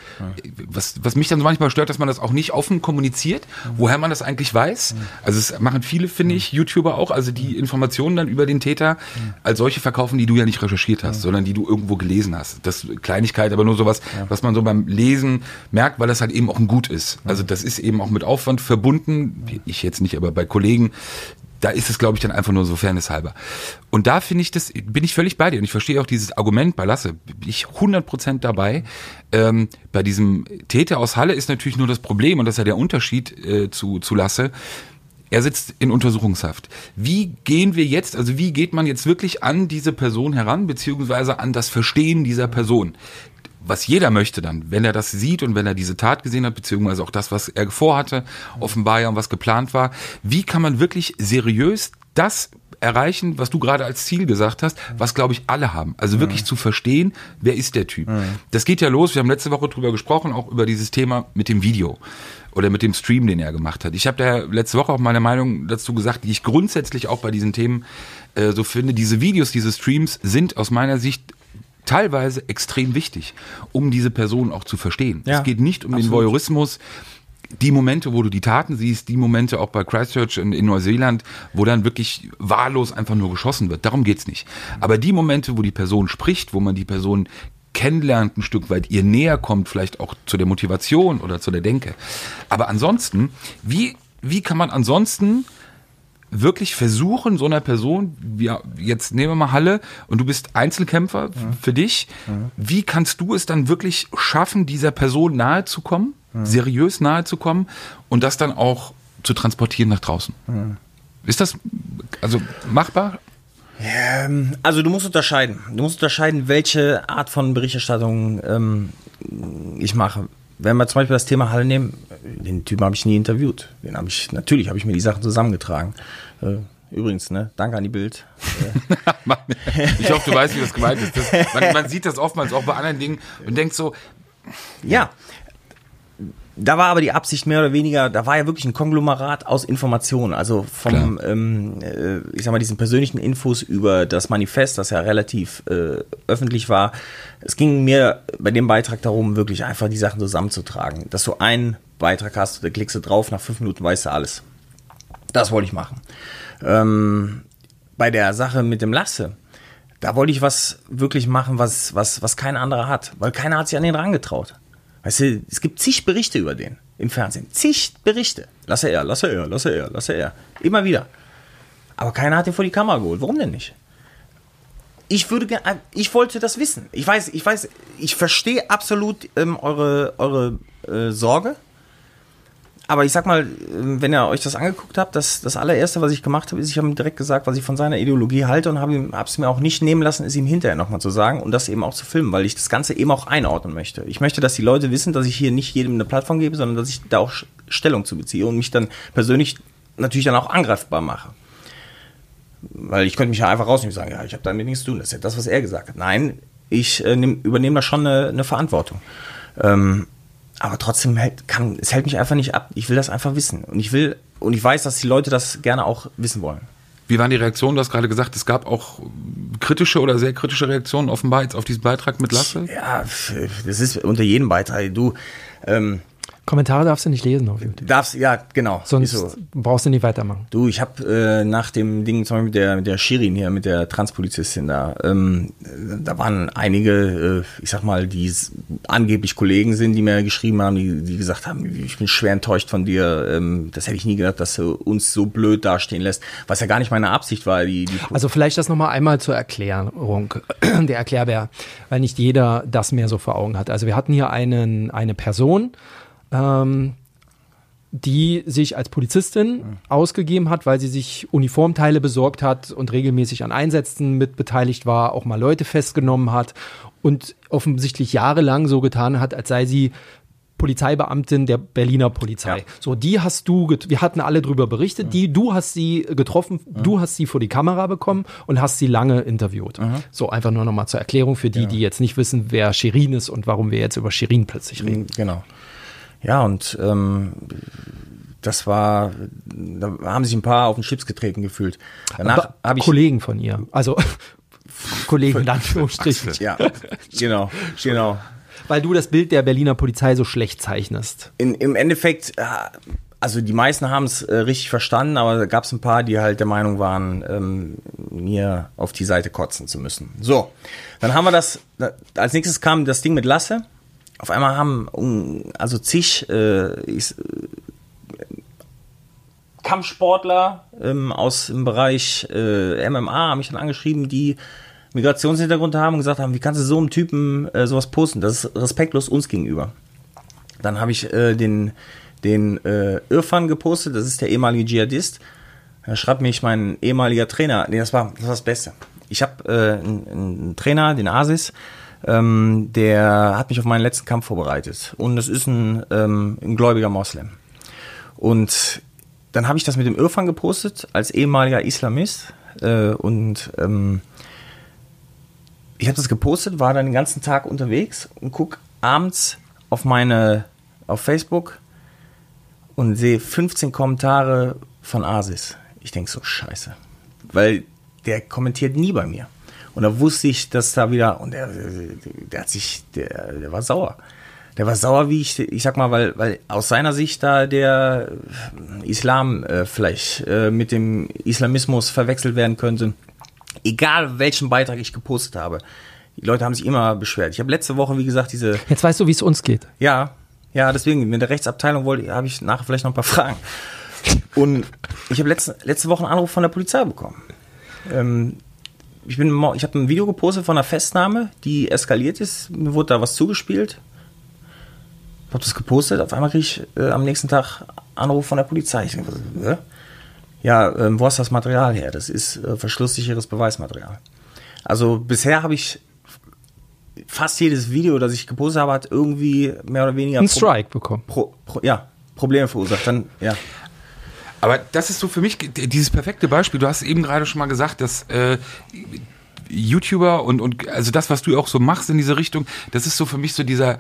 was, was mich dann so manchmal stört, dass man das auch nicht offen kommuniziert, woher man das eigentlich weiß. Also es machen viele, finde ich, YouTuber auch, also die Informationen dann über den Täter als solche verkaufen, die du ja nicht recherchiert hast, sondern die du irgendwo gelesen hast. Das Kleinigkeit, aber nur sowas, was man so beim Lesen merkt, weil das halt eben auch ein Gut ist. Also das ist eben auch mit Aufwand verbunden, ich jetzt nicht, aber bei Kollegen, da ist es, glaube ich, dann einfach nur so fairnesshalber. Und da finde ich das, bin ich völlig bei dir. Und ich verstehe auch dieses Argument bei Lasse, bin ich 100% dabei. Ähm, bei diesem Täter aus Halle ist natürlich nur das Problem, und das ist ja der Unterschied äh, zu, zu Lasse, er sitzt in Untersuchungshaft. Wie gehen wir jetzt, also wie geht man jetzt wirklich an diese Person heran, beziehungsweise an das Verstehen dieser Person? Was jeder möchte dann, wenn er das sieht und wenn er diese Tat gesehen hat, beziehungsweise auch das, was er vorhatte, offenbar ja und was geplant war, wie kann man wirklich seriös das erreichen, was du gerade als Ziel gesagt hast, was glaube ich alle haben. Also wirklich mhm. zu verstehen, wer ist der Typ. Mhm. Das geht ja los, wir haben letzte Woche drüber gesprochen, auch über dieses Thema mit dem Video oder mit dem Stream, den er gemacht hat. Ich habe da letzte Woche auch meine Meinung dazu gesagt, die ich grundsätzlich auch bei diesen Themen äh, so finde. Diese Videos, diese Streams sind aus meiner Sicht teilweise extrem wichtig, um diese Person auch zu verstehen. Ja, es geht nicht um absolut. den Voyeurismus. Die Momente, wo du die Taten siehst, die Momente auch bei Christchurch in, in Neuseeland, wo dann wirklich wahllos einfach nur geschossen wird, darum geht's nicht. Aber die Momente, wo die Person spricht, wo man die Person kennenlernt ein Stück weit, ihr näher kommt, vielleicht auch zu der Motivation oder zu der Denke. Aber ansonsten, wie, wie kann man ansonsten wirklich versuchen, so einer Person, ja, jetzt nehmen wir mal Halle und du bist Einzelkämpfer ja. für dich, ja. wie kannst du es dann wirklich schaffen, dieser Person nahe zu kommen, ja. seriös nahe zu kommen und das dann auch zu transportieren nach draußen? Ist das also machbar? Ähm, also du musst unterscheiden. Du musst unterscheiden, welche Art von Berichterstattung ähm, ich mache wenn wir zum Beispiel das Thema Halle nehmen, den Typen habe ich nie interviewt. Den habe ich, natürlich habe ich mir die Sachen zusammengetragen. Äh, übrigens, ne, danke an die Bild. ich hoffe, du weißt, wie das gemeint ist. Das, man, man, sieht das oftmals auch bei anderen Dingen und denkt so. Ja, da war aber die Absicht mehr oder weniger, da war ja wirklich ein Konglomerat aus Informationen, also vom, ähm, äh, ich sag mal, diesen persönlichen Infos über das Manifest, das ja relativ äh, öffentlich war. Es ging mir bei dem Beitrag darum, wirklich einfach die Sachen zusammenzutragen. Dass du einen Beitrag hast, da klickst du drauf, nach fünf Minuten weißt du alles. Das wollte ich machen. Ähm, bei der Sache mit dem Lasse, da wollte ich was wirklich machen, was, was, was kein anderer hat, weil keiner hat sich an den rangetraut. Weißt du, es gibt zig Berichte über den im Fernsehen. Zig Berichte. Lasse er, lasse er, lasse er, lasse er. Immer wieder. Aber keiner hat ihn vor die Kamera geholt. Warum denn nicht? Ich würde ich wollte das wissen. Ich weiß, ich weiß, ich verstehe absolut ähm, eure, eure äh, Sorge aber ich sag mal, wenn ihr euch das angeguckt habt, das, das allererste, was ich gemacht habe, ist, ich habe ihm direkt gesagt, was ich von seiner Ideologie halte und habe es mir auch nicht nehmen lassen, es ihm hinterher nochmal zu sagen und das eben auch zu filmen, weil ich das Ganze eben auch einordnen möchte. Ich möchte, dass die Leute wissen, dass ich hier nicht jedem eine Plattform gebe, sondern dass ich da auch Stellung zu beziehe und mich dann persönlich natürlich dann auch angreifbar mache. Weil ich könnte mich ja einfach rausnehmen und sagen, ja, ich habe damit nichts zu tun. Das ist ja das, was er gesagt hat. Nein, ich äh, nehm, übernehme da schon eine, eine Verantwortung. Ähm, aber trotzdem hält, kann, es hält mich einfach nicht ab. Ich will das einfach wissen. Und ich will, und ich weiß, dass die Leute das gerne auch wissen wollen. Wie waren die Reaktionen? Du hast gerade gesagt, es gab auch kritische oder sehr kritische Reaktionen offenbar jetzt auf diesen Beitrag mit Lasse. Ja, das ist unter jedem Beitrag. Du, ähm, Kommentare darfst du nicht lesen auf YouTube. Darfst, ja, genau. Sonst so. brauchst du nicht weitermachen. Du, ich habe äh, nach dem Ding zum Beispiel mit der, mit der Shirin hier, mit der Transpolizistin da, ähm, da waren einige, äh, ich sag mal, die angeblich Kollegen sind, die mir geschrieben haben, die, die gesagt haben, ich bin schwer enttäuscht von dir. Ähm, das hätte ich nie gedacht, dass du uns so blöd dastehen lässt, was ja gar nicht meine Absicht war. Die, die also vielleicht das nochmal einmal zur Erklärung, der Erklärbär, weil nicht jeder das mehr so vor Augen hat. Also wir hatten hier einen, eine Person, ähm, die sich als Polizistin ausgegeben hat, weil sie sich Uniformteile besorgt hat und regelmäßig an Einsätzen mit beteiligt war, auch mal Leute festgenommen hat und offensichtlich jahrelang so getan hat, als sei sie Polizeibeamtin der Berliner Polizei. Ja. So, die hast du, wir hatten alle drüber berichtet, mhm. die, du hast sie getroffen, mhm. du hast sie vor die Kamera bekommen und hast sie lange interviewt. Mhm. So, einfach nur nochmal zur Erklärung für die, ja. die jetzt nicht wissen, wer Shirin ist und warum wir jetzt über Shirin plötzlich reden. Genau. Ja, und ähm, das war, da haben sich ein paar auf den Chips getreten gefühlt. Danach habe ich Kollegen von ihr. Also Kollegen in Anführungsstrichen. ja, genau, genau. Weil du das Bild der Berliner Polizei so schlecht zeichnest. In, Im Endeffekt, äh, also die meisten haben es äh, richtig verstanden, aber da gab es ein paar, die halt der Meinung waren, ähm, mir auf die Seite kotzen zu müssen. So, dann haben wir das, da, als nächstes kam das Ding mit Lasse. Auf einmal haben also zig äh, ich, Kampfsportler ähm, aus dem Bereich äh, MMA haben mich dann angeschrieben, die Migrationshintergrund haben und gesagt haben, wie kannst du so einem Typen äh, sowas posten? Das ist respektlos uns gegenüber. Dann habe ich äh, den, den äh, Irfan gepostet, das ist der ehemalige Dschihadist. Da schreibt mich mein ehemaliger Trainer, nee, das war das, war das Beste. Ich habe äh, einen, einen Trainer, den Asis, ähm, der hat mich auf meinen letzten Kampf vorbereitet. Und das ist ein, ähm, ein gläubiger Moslem. Und dann habe ich das mit dem Irfan gepostet, als ehemaliger Islamist. Äh, und ähm, ich habe das gepostet, war dann den ganzen Tag unterwegs und guck abends auf meine, auf Facebook und sehe 15 Kommentare von Asis. Ich denk so, scheiße. Weil der kommentiert nie bei mir. Und da wusste ich, dass da wieder, und der, der hat sich, der, der war sauer. Der war sauer, wie ich, ich sag mal, weil, weil aus seiner Sicht da der Islam äh, vielleicht äh, mit dem Islamismus verwechselt werden könnte. Egal welchen Beitrag ich gepostet habe. Die Leute haben sich immer beschwert. Ich habe letzte Woche, wie gesagt, diese. Jetzt weißt du, wie es uns geht. Ja, ja, deswegen, mit der Rechtsabteilung wollte, habe ich nachher vielleicht noch ein paar Fragen. Und ich habe letzte, letzte Woche einen Anruf von der Polizei bekommen. Ähm, ich bin, ich habe ein Video gepostet von einer Festnahme, die eskaliert ist. Mir wurde da was zugespielt. Ich habe das gepostet. Auf einmal kriege ich äh, am nächsten Tag Anruf von der Polizei. Ich denke, was, hä? Ja, ähm, wo hast du das Material her? Das ist äh, verschlusssicheres Beweismaterial. Also bisher habe ich fast jedes Video, das ich gepostet habe, hat irgendwie mehr oder weniger Ein Pro- Strike bekommen. Pro, pro, ja, Probleme verursacht. Dann, ja. Aber das ist so für mich dieses perfekte Beispiel. Du hast eben gerade schon mal gesagt, dass äh, YouTuber und, und also das, was du auch so machst in diese Richtung, das ist so für mich so dieser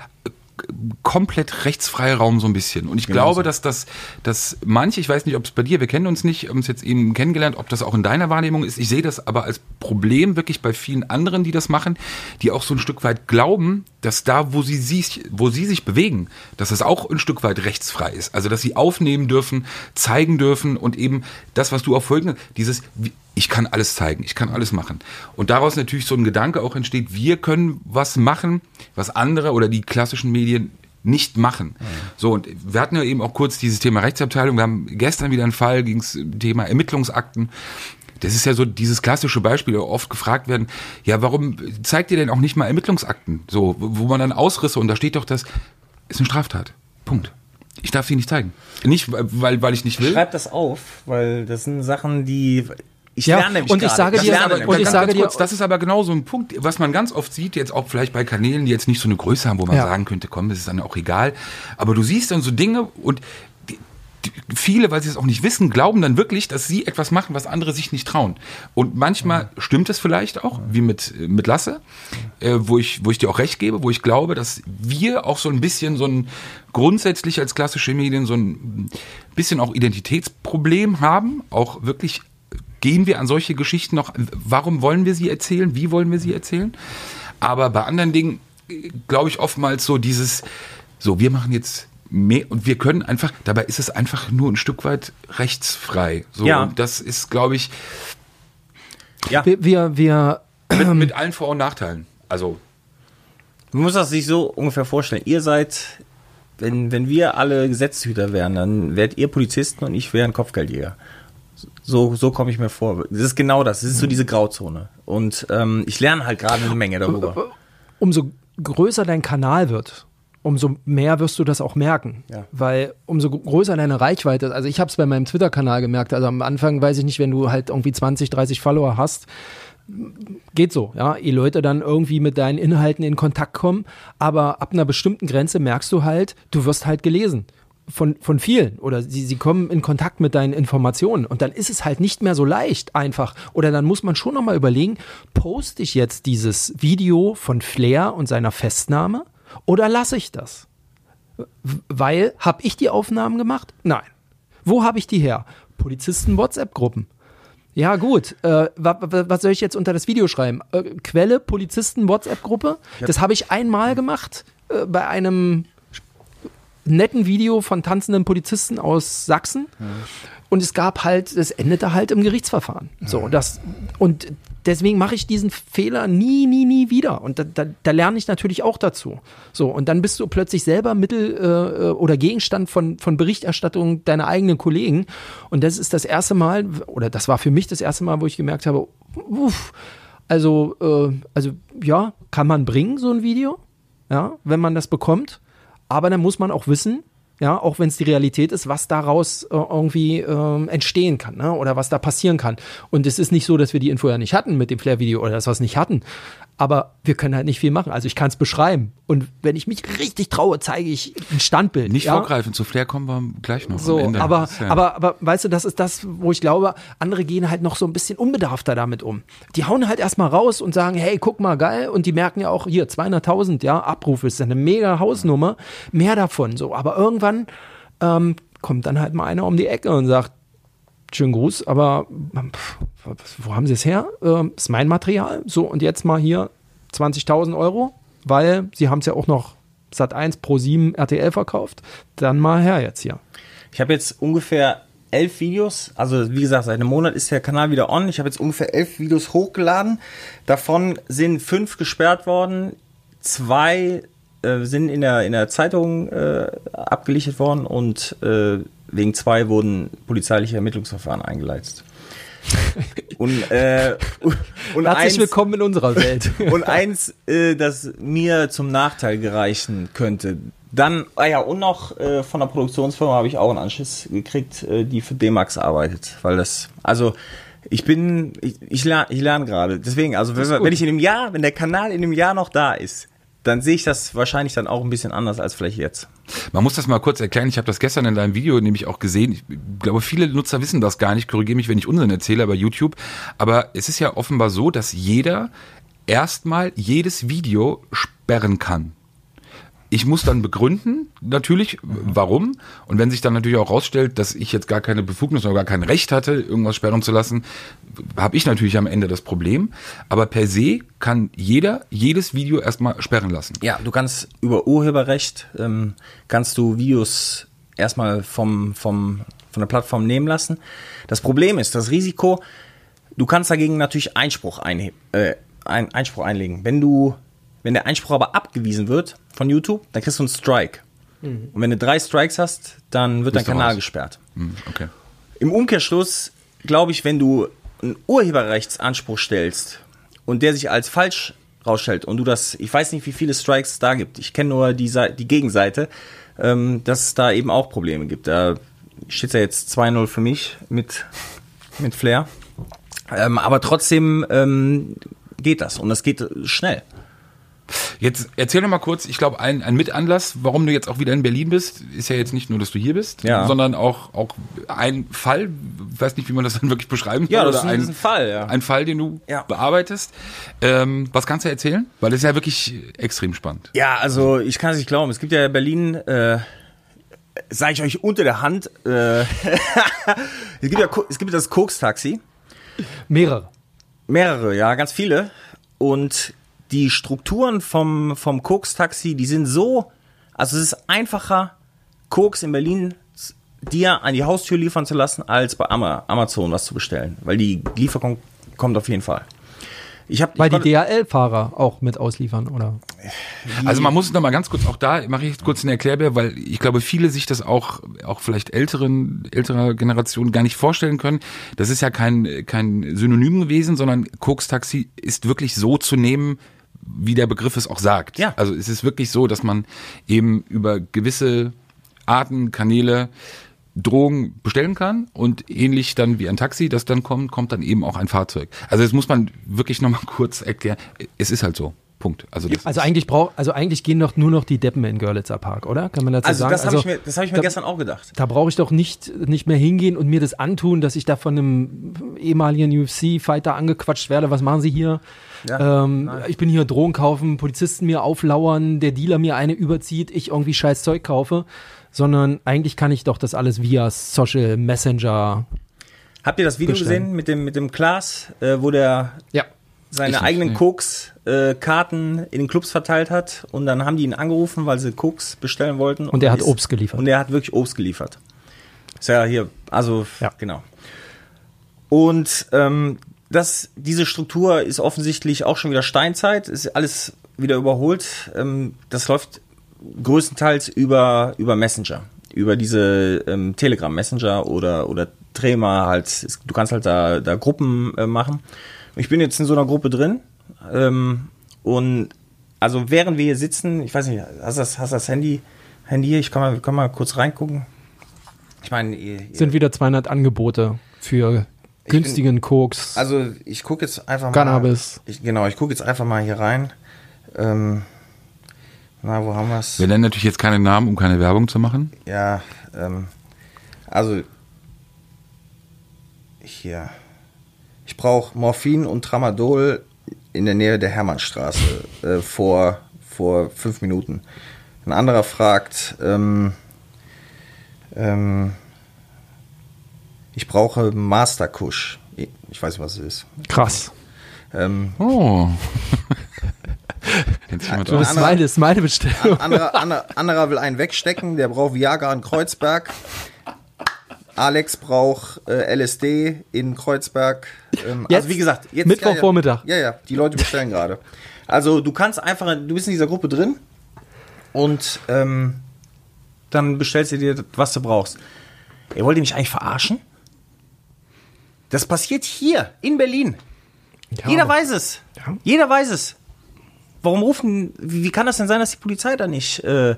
komplett rechtsfreie Raum so ein bisschen. Und ich Genau glaube, so. dass das, dass manche, ich weiß nicht, ob es bei dir, wir kennen uns nicht, haben uns jetzt eben kennengelernt, ob das auch in deiner Wahrnehmung ist. Ich sehe das aber als Problem wirklich bei vielen anderen, die das machen, die auch so ein Stück weit glauben, dass da, wo sie sich, wo sie sich bewegen, dass es auch ein Stück weit rechtsfrei ist. Also, dass sie aufnehmen dürfen, zeigen dürfen und eben das, was du auch vorhin, dieses, ich kann alles zeigen, ich kann alles machen. Und daraus natürlich so ein Gedanke auch entsteht, wir können was machen, was andere oder die klassischen Medien nicht machen. So, und wir hatten ja eben auch kurz dieses Thema Rechtsabteilung. Wir haben gestern wieder einen Fall, ging es Thema Ermittlungsakten. Das ist ja so dieses klassische Beispiel, wo oft gefragt werden, ja, warum zeigt ihr denn auch nicht mal Ermittlungsakten? So, wo man dann Ausrisse und da steht doch, das ist eine Straftat. Punkt. Ich darf sie nicht zeigen. Nicht, weil, weil ich nicht will. Schreib das auf, weil das sind Sachen, die ich Ja, lerne nämlich und ich gerade. sage dir- aber- und ich sage dir- kurz, das ist aber genau so ein Punkt, was man ganz oft sieht, jetzt auch vielleicht bei Kanälen, die jetzt nicht so eine Größe haben, wo man Ja. sagen könnte, komm, das ist dann auch egal. Aber du siehst dann so Dinge und die, die, viele, weil sie es auch nicht wissen, glauben dann wirklich, dass sie etwas machen, was andere sich nicht trauen. Und manchmal stimmt es vielleicht auch, wie mit, mit Lasse, äh, wo, ich, wo ich dir auch recht gebe, wo ich glaube, dass wir auch so ein bisschen so ein grundsätzlich als klassische Medien so ein bisschen auch Identitätsproblem haben, auch wirklich gehen wir an solche Geschichten noch, warum wollen wir sie erzählen, wie wollen wir sie erzählen? Aber bei anderen Dingen glaube ich oftmals so dieses, so wir machen jetzt mehr und wir können einfach, dabei ist es einfach nur ein Stück weit rechtsfrei. So, Ja. und das ist, glaube ich, Ja, Wir, wir, wir mit, mit allen Vor- und Nachteilen. Also, man muss das sich so ungefähr vorstellen. Ihr seid, wenn, wenn wir alle Gesetzeshüter wären, dann wärt ihr Polizisten und ich wäre ein Kopfgeldjäger. So, so komme ich mir vor. Das ist genau das. Das ist so diese Grauzone. Und ähm, ich lerne halt gerade eine Menge darüber. umso größer dein Kanal wird, umso mehr wirst du das auch merken. Ja. Weil umso größer deine Reichweite ist. Also ich habe es bei meinem Twitter-Kanal gemerkt. Also am Anfang weiß ich nicht, wenn du halt irgendwie 20, 30 Follower hast, geht so, ja, die Leute dann irgendwie mit deinen Inhalten in Kontakt kommen, aber ab einer bestimmten Grenze merkst du halt, du wirst halt gelesen. Von, von vielen oder sie, sie kommen in Kontakt mit deinen Informationen und dann ist es halt nicht mehr so leicht einfach oder dann muss man schon nochmal überlegen, poste ich jetzt dieses Video von Flair und seiner Festnahme oder lasse ich das? Weil, habe ich die Aufnahmen gemacht? Nein. Wo habe ich die her? Polizisten-WhatsApp-Gruppen. Ja, gut. Äh, wa, wa, was soll ich jetzt unter das Video schreiben? Äh, Quelle, Polizisten-WhatsApp-Gruppe. Das habe ich einmal gemacht äh, bei einem netten Video von tanzenden Polizisten aus Sachsen. Und es gab halt, es endete halt im Gerichtsverfahren. So, das, und deswegen mache ich diesen Fehler nie, nie, nie wieder. Und da, da, da lerne ich natürlich auch dazu. So, und dann bist du plötzlich selber Mittel äh, oder Gegenstand von, von Berichterstattung deiner eigenen Kollegen. Und das ist das erste Mal, oder das war für mich das erste Mal, wo ich gemerkt habe, uff, also, äh, also ja, kann man bringen, so ein Video, ja, wenn man das bekommt. Aber dann muss man auch wissen, ja, auch wenn es die Realität ist, was daraus äh, irgendwie ähm, entstehen kann, ne? oder was da passieren kann. Und es ist nicht so, dass wir die Info ja nicht hatten mit dem Flair-Video oder dass wir es nicht hatten. Aber wir können halt nicht viel machen. Also ich kann es beschreiben. Und wenn ich mich richtig traue, zeige ich ein Standbild. Nicht ja? vorgreifen, zu Flair kommen wir gleich noch. So, aber, ja- aber, aber weißt du, das ist das, wo ich glaube, andere gehen halt noch so ein bisschen unbedarfter damit um. Die hauen halt erstmal raus und sagen, hey, guck mal, geil. Und die merken ja auch, hier, 200.000, ja, Abrufe ist eine mega Hausnummer. Mehr davon, so. Aber irgendwann ähm, kommt dann halt mal einer um die Ecke und sagt, schönen Gruß, aber pff, wo haben sie es her? Ähm, ist mein Material. So, und jetzt mal hier 20.000 Euro, weil sie haben es ja auch noch Sat 1 Pro 7 RTL verkauft. Dann mal her jetzt hier. Ich habe jetzt ungefähr elf Videos, also wie gesagt, seit einem Monat ist der Kanal wieder on. Ich habe jetzt ungefähr elf Videos hochgeladen. Davon sind fünf gesperrt worden, zwei äh, sind in der, in der Zeitung äh, abgelichtet worden und äh, wegen zwei wurden polizeiliche Ermittlungsverfahren eingeleitet. Und, äh, und Herzlich eins- willkommen in unserer Welt. und eins, äh, das mir zum Nachteil gereichen könnte. Dann, ah ja, und noch äh, von der Produktionsfirma habe ich auch einen Anschiss gekriegt, äh, die für D-Max arbeitet. Weil das, also ich bin, ich, ich lerne ich lerne gerade. Deswegen, also wenn, wenn ich in einem Jahr, wenn der Kanal in einem Jahr noch da ist, dann sehe ich das wahrscheinlich dann auch ein bisschen anders als vielleicht jetzt. Man muss das mal kurz erklären. Ich habe das gestern in deinem Video nämlich auch gesehen. Ich glaube, viele Nutzer wissen das gar nicht. Korrigiere mich, wenn ich Unsinn erzähle bei YouTube. Aber es ist ja offenbar so, dass jeder erstmal jedes Video sperren kann. Ich muss dann begründen, natürlich, warum. Und wenn sich dann natürlich auch rausstellt, dass ich jetzt gar keine Befugnis oder gar kein Recht hatte, irgendwas sperren zu lassen, habe ich natürlich am Ende das Problem. Aber per se kann jeder jedes Video erstmal sperren lassen. Ja, du kannst über Urheberrecht, ähm, kannst du Videos erstmal vom, vom, von der Plattform nehmen lassen. Das Problem ist, das Risiko, du kannst dagegen natürlich Einspruch, einheb, äh, ein, Einspruch einlegen. Wenn du, wenn der Einspruch aber abgewiesen wird von YouTube, dann kriegst du einen Strike. Und wenn du drei Strikes hast, dann wird dein Bist du Kanal raus. gesperrt. Hm, Okay. Im Umkehrschluss glaube ich, wenn du einen Urheberrechtsanspruch stellst und der sich als falsch rausstellt und du das, ich weiß nicht, wie viele Strikes es da gibt, ich kenne nur die, die Gegenseite, ähm, dass es da eben auch Probleme gibt. Da steht ja jetzt 2-0 für mich mit, mit Flair. Ähm, aber trotzdem ähm, geht das und das geht schnell. Jetzt erzähl doch mal kurz, ich glaube, ein, ein Mitanlass, warum du jetzt auch wieder in Berlin bist, ist ja jetzt nicht nur, dass du hier bist, Ja. sondern auch, auch ein Fall, ich weiß nicht, wie man das dann wirklich beschreiben Ja, soll, das ist ein- ein Fall, ja. Ein Fall, den du Ja. bearbeitest. Ähm, was kannst du erzählen? Weil das ist ja wirklich extrem spannend. Ja, also ich kann es nicht glauben. Es gibt ja in Berlin, äh, sage ich euch unter der Hand, äh, es, gibt ja, es gibt das Koks-Taxi. Mehrere. Mehrere, ja, ganz viele. Und die Strukturen vom, vom Koks-Taxi, die sind so, also es ist einfacher, Koks in Berlin dir an die Haustür liefern zu lassen, als bei Ama- Amazon was zu bestellen. Weil die Lieferung kommt auf jeden Fall. Ich hab, Weil ich die DHL-Fahrer auch mit ausliefern, oder? Also man muss es noch mal ganz kurz, auch da mache ich jetzt kurz einen Erklärbär, weil ich glaube, viele sich das auch, auch vielleicht älteren, älterer Generationen gar nicht vorstellen können. Das ist ja kein, kein Synonym gewesen, sondern Koks-Taxi ist wirklich so zu nehmen, wie der Begriff es auch sagt. Ja. Also es ist wirklich so, dass man eben über gewisse Arten, Kanäle Drogen bestellen kann und ähnlich dann wie ein Taxi, das dann kommt, kommt dann eben auch ein Fahrzeug. Also das muss man wirklich noch mal kurz erklären. Es ist halt so. Punkt. Also, das Also eigentlich brauch, also eigentlich gehen doch nur noch die Deppen in Görlitzer Park, oder? Kann man dazu also sagen? das habe ich mir, das hab ich mir da- gestern auch gedacht. Da brauche ich doch nicht, nicht mehr hingehen und mir das antun, dass ich da von einem ehemaligen UFC-Fighter angequatscht werde. Was machen Sie hier? Ja, ähm, ich bin hier Drogen kaufen, Polizisten mir auflauern, der Dealer mir eine überzieht, ich irgendwie scheiß Zeug kaufe, sondern eigentlich kann ich doch das alles via Social Messenger. Habt ihr das Video Bestellen. gesehen mit dem, mit dem Klaas, äh, wo der Ja. seine eigenen nee. Koks-Karten in den Clubs verteilt hat und dann haben die ihn angerufen, weil sie Koks bestellen wollten. Und der hat ist- Obst geliefert. Und der hat wirklich Obst geliefert. Ist ja hier, also, Ja. genau. Und ähm, das, diese Struktur ist offensichtlich auch schon wieder Steinzeit, ist alles wieder überholt. Ähm, das läuft größtenteils über, über Messenger, über diese ähm, Telegram Messenger oder, oder Trema halt. Du kannst halt da, da Gruppen äh, machen. Ich bin jetzt in so einer Gruppe drin ähm, und also während wir hier sitzen, ich weiß nicht, hast du das, hast das Handy, Handy hier? Ich kann mal, kann mal kurz reingucken. Ich meine, Sind wieder 200 Angebote für günstigen Koks. also ich gucke jetzt einfach mal. Cannabis. Ich, genau, ich gucke jetzt einfach mal hier rein. Ähm, na, wo haben wir es? Wir nennen natürlich jetzt keine Namen, um keine Werbung zu machen. Ja, ähm, also hier. Ich brauche Morphin und Tramadol in der Nähe der Hermannstraße äh, vor, vor fünf Minuten. Ein anderer fragt, ähm, ähm, ich brauche Masterkusch. Ich weiß nicht, was es ist. Krass. Ähm, Oh. Kennt sich jemand Das aus? ist meine, ist meine Bestellung. anderer, anderer, anderer will einen wegstecken, der braucht Viagra in Kreuzberg. Alex braucht äh, LSD in Kreuzberg. Ähm, Jetzt? also wie gesagt, jetzt Mittwochvormittag. Ja, ja, die Leute bestellen gerade. Also du kannst einfach, du bist in dieser Gruppe drin und ähm, dann bestellst du dir, was du brauchst. Ihr wollt ihr mich eigentlich verarschen? Das passiert hier in Berlin. Ja, Jeder weiß es. Ja. Jeder weiß es. Warum rufen, wie wie kann das denn sein, dass die Polizei da nicht äh,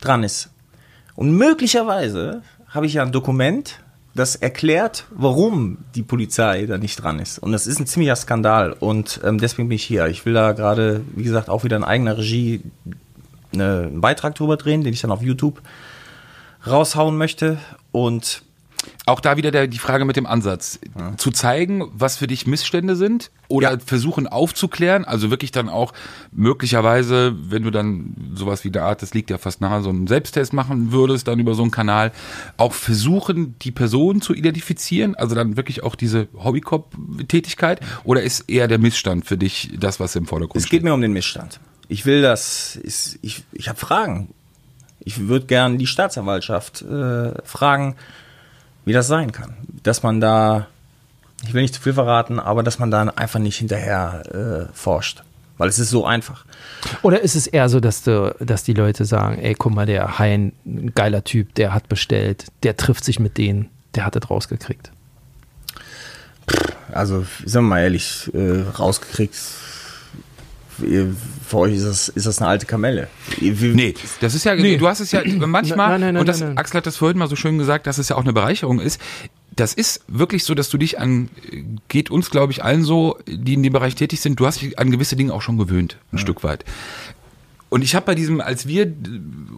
dran ist? Und möglicherweise habe ich ja ein Dokument, das erklärt, warum die Polizei da nicht dran ist. Und das ist ein ziemlicher Skandal. Und ähm, deswegen bin ich hier. Ich will da gerade, wie gesagt, auch wieder in eigener Regie eine, einen Beitrag drüber drehen, den ich dann auf YouTube raushauen möchte. Und Auch da wieder der, die Frage mit dem Ansatz. Zu zeigen, was für dich Missstände sind oder Ja. versuchen aufzuklären. Also wirklich dann auch möglicherweise, wenn du dann sowas wie der Art, das liegt ja fast nahe, so einen Selbsttest machen würdest, dann über so einen Kanal, auch versuchen, die Person zu identifizieren. Also dann wirklich auch diese Hobbycop-Tätigkeit. Oder ist eher der Missstand für dich das, was im Vordergrund Es geht mir um den Missstand. Ich will das, ist, ich, ich habe Fragen. Ich würde gern die Staatsanwaltschaft äh, fragen, wie das sein kann. Dass man da, ich will nicht zu viel verraten, aber dass man da einfach nicht hinterher äh, forscht. Weil es ist so einfach. Oder ist es eher so, dass, du, dass die Leute sagen, ey, guck mal, der Hein, ein geiler Typ, der hat bestellt, der trifft sich mit denen, der hat das rausgekriegt. Also, sagen wir mal ehrlich, äh, rausgekriegt. Für euch ist das, ist das eine alte Kamelle. Wie- Nee, das ist ja, Nee. du hast es ja manchmal, Nein, nein, nein, und das, nein, nein. Axel hat das vorhin mal so schön gesagt, dass es ja auch eine Bereicherung ist. Das ist wirklich so, dass du dich an, geht uns, glaube ich, allen so, die in dem Bereich tätig sind, du hast dich an gewisse Dinge auch schon gewöhnt, ein Stück weit. Und ich habe bei diesem, als wir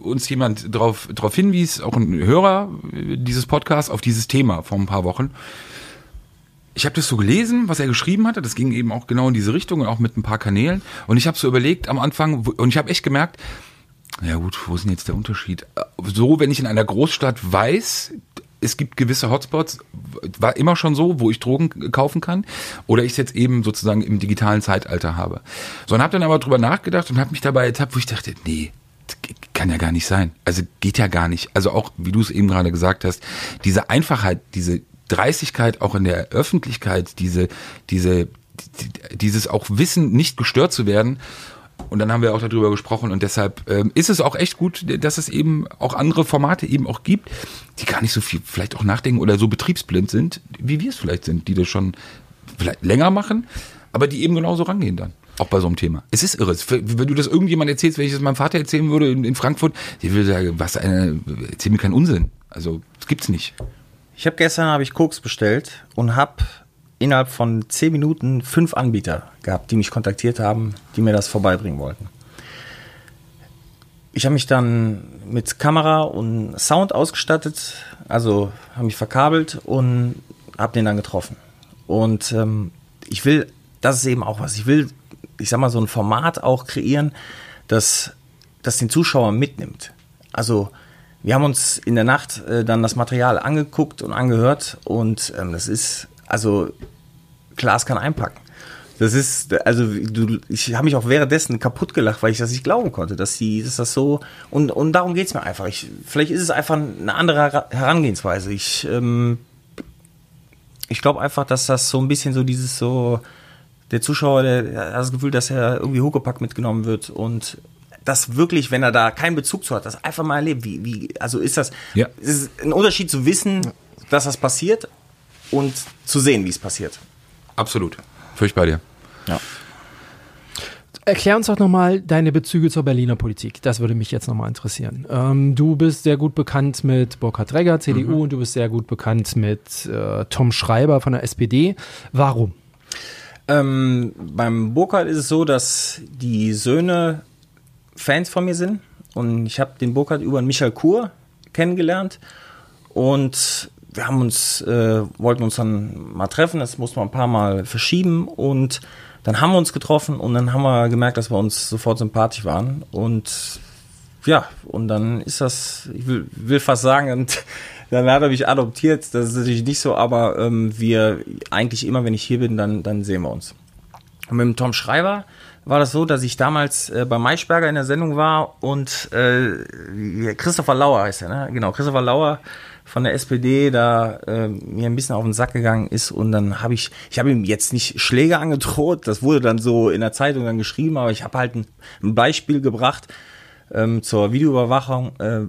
uns jemand darauf drauf hinwies, auch ein Hörer dieses Podcasts, auf dieses Thema vor ein paar Wochen, ich habe das so gelesen, was er geschrieben hatte. Das ging eben auch genau in diese Richtung und auch mit ein paar Kanälen. Und ich habe so überlegt am Anfang, und ich habe echt gemerkt, ja gut, wo ist denn jetzt der Unterschied? So, wenn ich in einer Großstadt weiß, es gibt gewisse Hotspots, war immer schon so, wo ich Drogen kaufen kann, oder ich es jetzt eben sozusagen im digitalen Zeitalter habe. So, und habe dann aber drüber nachgedacht und habe mich dabei ertappt, wo ich dachte, nee, kann ja gar nicht sein. Also geht ja gar nicht. Also auch, wie du es eben gerade gesagt hast, diese Einfachheit, diese Dreistigkeit auch in der Öffentlichkeit, diese, diese, die- dieses auch Wissen, nicht gestört zu werden. Und dann haben wir auch darüber gesprochen und deshalb ähm, ist es auch echt gut, dass es eben auch andere Formate eben auch gibt, die gar nicht so viel vielleicht auch nachdenken oder so betriebsblind sind, wie wir es vielleicht sind, die das schon vielleicht länger machen, aber die eben genauso rangehen dann. Auch bei so einem Thema. Es ist irre. Wenn du das irgendjemand erzählst, wenn ich das meinem Vater erzählen würde in, in Frankfurt, der würde sagen, was eine, erzähl mir keinen Unsinn. Also, das gibt's nicht. Ich habe gestern habe ich Koks bestellt und habe innerhalb von zehn Minuten fünf Anbieter gehabt, die mich kontaktiert haben, die mir das vorbeibringen wollten. Ich habe mich dann mit Kamera und Sound ausgestattet, also habe mich verkabelt und habe den dann getroffen. Und ähm, ich will das ist eben auch was. Ich will, ich sag mal, so ein Format auch kreieren, das, das den Zuschauer mitnimmt. Also wir haben uns in der Nacht äh, dann das Material angeguckt und angehört und ähm, das ist, also Klaas kann einpacken. Das ist, also du, ich habe mich auch währenddessen kaputt gelacht, weil ich das nicht glauben konnte, dass sie, dass das so und und darum geht's mir einfach. Ich, vielleicht ist es einfach eine andere Herangehensweise. Ich ähm, ich glaube einfach, dass das so ein bisschen so dieses so der Zuschauer, der, der hat das Gefühl, dass er irgendwie Huckepack mitgenommen wird und das wirklich, wenn er da keinen Bezug zu hat, das einfach mal erlebt. Wie, wie, also ist das, Ja. ist es ein Unterschied zu wissen, dass das passiert und zu sehen, wie es passiert. Absolut. Völlig bei dir. Ja. Erklär uns doch nochmal deine Bezüge zur Berliner Politik. Das würde mich jetzt nochmal interessieren. Ähm, du bist sehr gut bekannt mit Burkhard Dregger, CDU, und du bist sehr gut bekannt mit äh, Tom Schreiber von der SPD. Warum? Ähm, beim Burkhardt ist es so, dass die Söhne Fans von mir sind. Und ich habe den Burkhardt über Michael Kur kennengelernt. Und wir haben uns, äh, wollten uns dann mal treffen, das mussten wir ein paar Mal verschieben. Und dann haben wir uns getroffen. Und dann haben wir gemerkt, dass wir uns sofort sympathisch waren. Und ja, und dann ist das, ich will, will fast sagen, und dann hat er mich adoptiert. Das ist natürlich nicht so, aber ähm, wir eigentlich immer, wenn ich hier bin, dann, dann sehen wir uns. Und mit dem Tom Schreiber war das so, dass ich damals äh, bei Maischberger in der Sendung war und äh, Christopher Lauer heißt er, ne? Genau, Christopher Lauer von der SPD da äh, mir ein bisschen auf den Sack gegangen ist und dann habe ich, ich habe ihm jetzt nicht Schläge angedroht, das wurde dann so in der Zeitung dann geschrieben, aber ich habe halt ein, ein Beispiel gebracht ähm, zur Videoüberwachung, äh,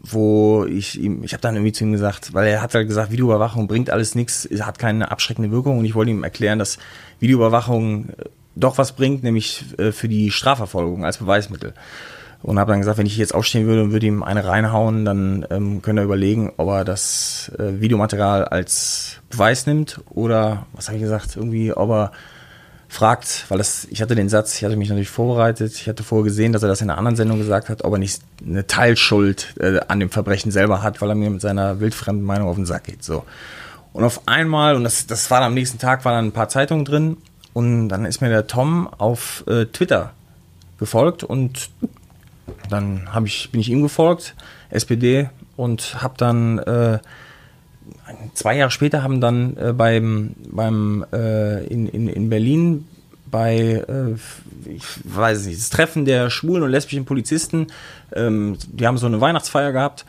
wo ich ihm, ich habe dann irgendwie zu ihm gesagt, weil er hat halt gesagt, Videoüberwachung bringt alles nichts, hat keine abschreckende Wirkung und ich wollte ihm erklären, dass Videoüberwachung äh, doch was bringt, nämlich äh, für die Strafverfolgung als Beweismittel. Und habe dann gesagt, wenn ich jetzt aufstehen würde und würde ihm eine reinhauen, dann ähm, können wir überlegen, ob er das äh, Videomaterial als Beweis nimmt oder, was habe ich gesagt, irgendwie, ob er fragt, weil das, ich hatte den Satz, ich hatte mich natürlich vorbereitet, ich hatte vorher gesehen, dass er das in einer anderen Sendung gesagt hat, ob er nicht eine Teilschuld äh, an dem Verbrechen selber hat, weil er mir mit seiner wildfremden Meinung auf den Sack geht. So. Und auf einmal, und das, das war dann am nächsten Tag, waren dann ein paar Zeitungen drin, und dann ist mir der Tom auf äh, Twitter gefolgt und dann hab ich, bin ich ihm gefolgt, SPD, und habe dann äh, zwei Jahre später haben dann äh, beim, beim äh, in, in, in Berlin bei, äh, ich weiß nicht, das Treffen der schwulen und lesbischen Polizisten, ähm, die haben so eine Weihnachtsfeier gehabt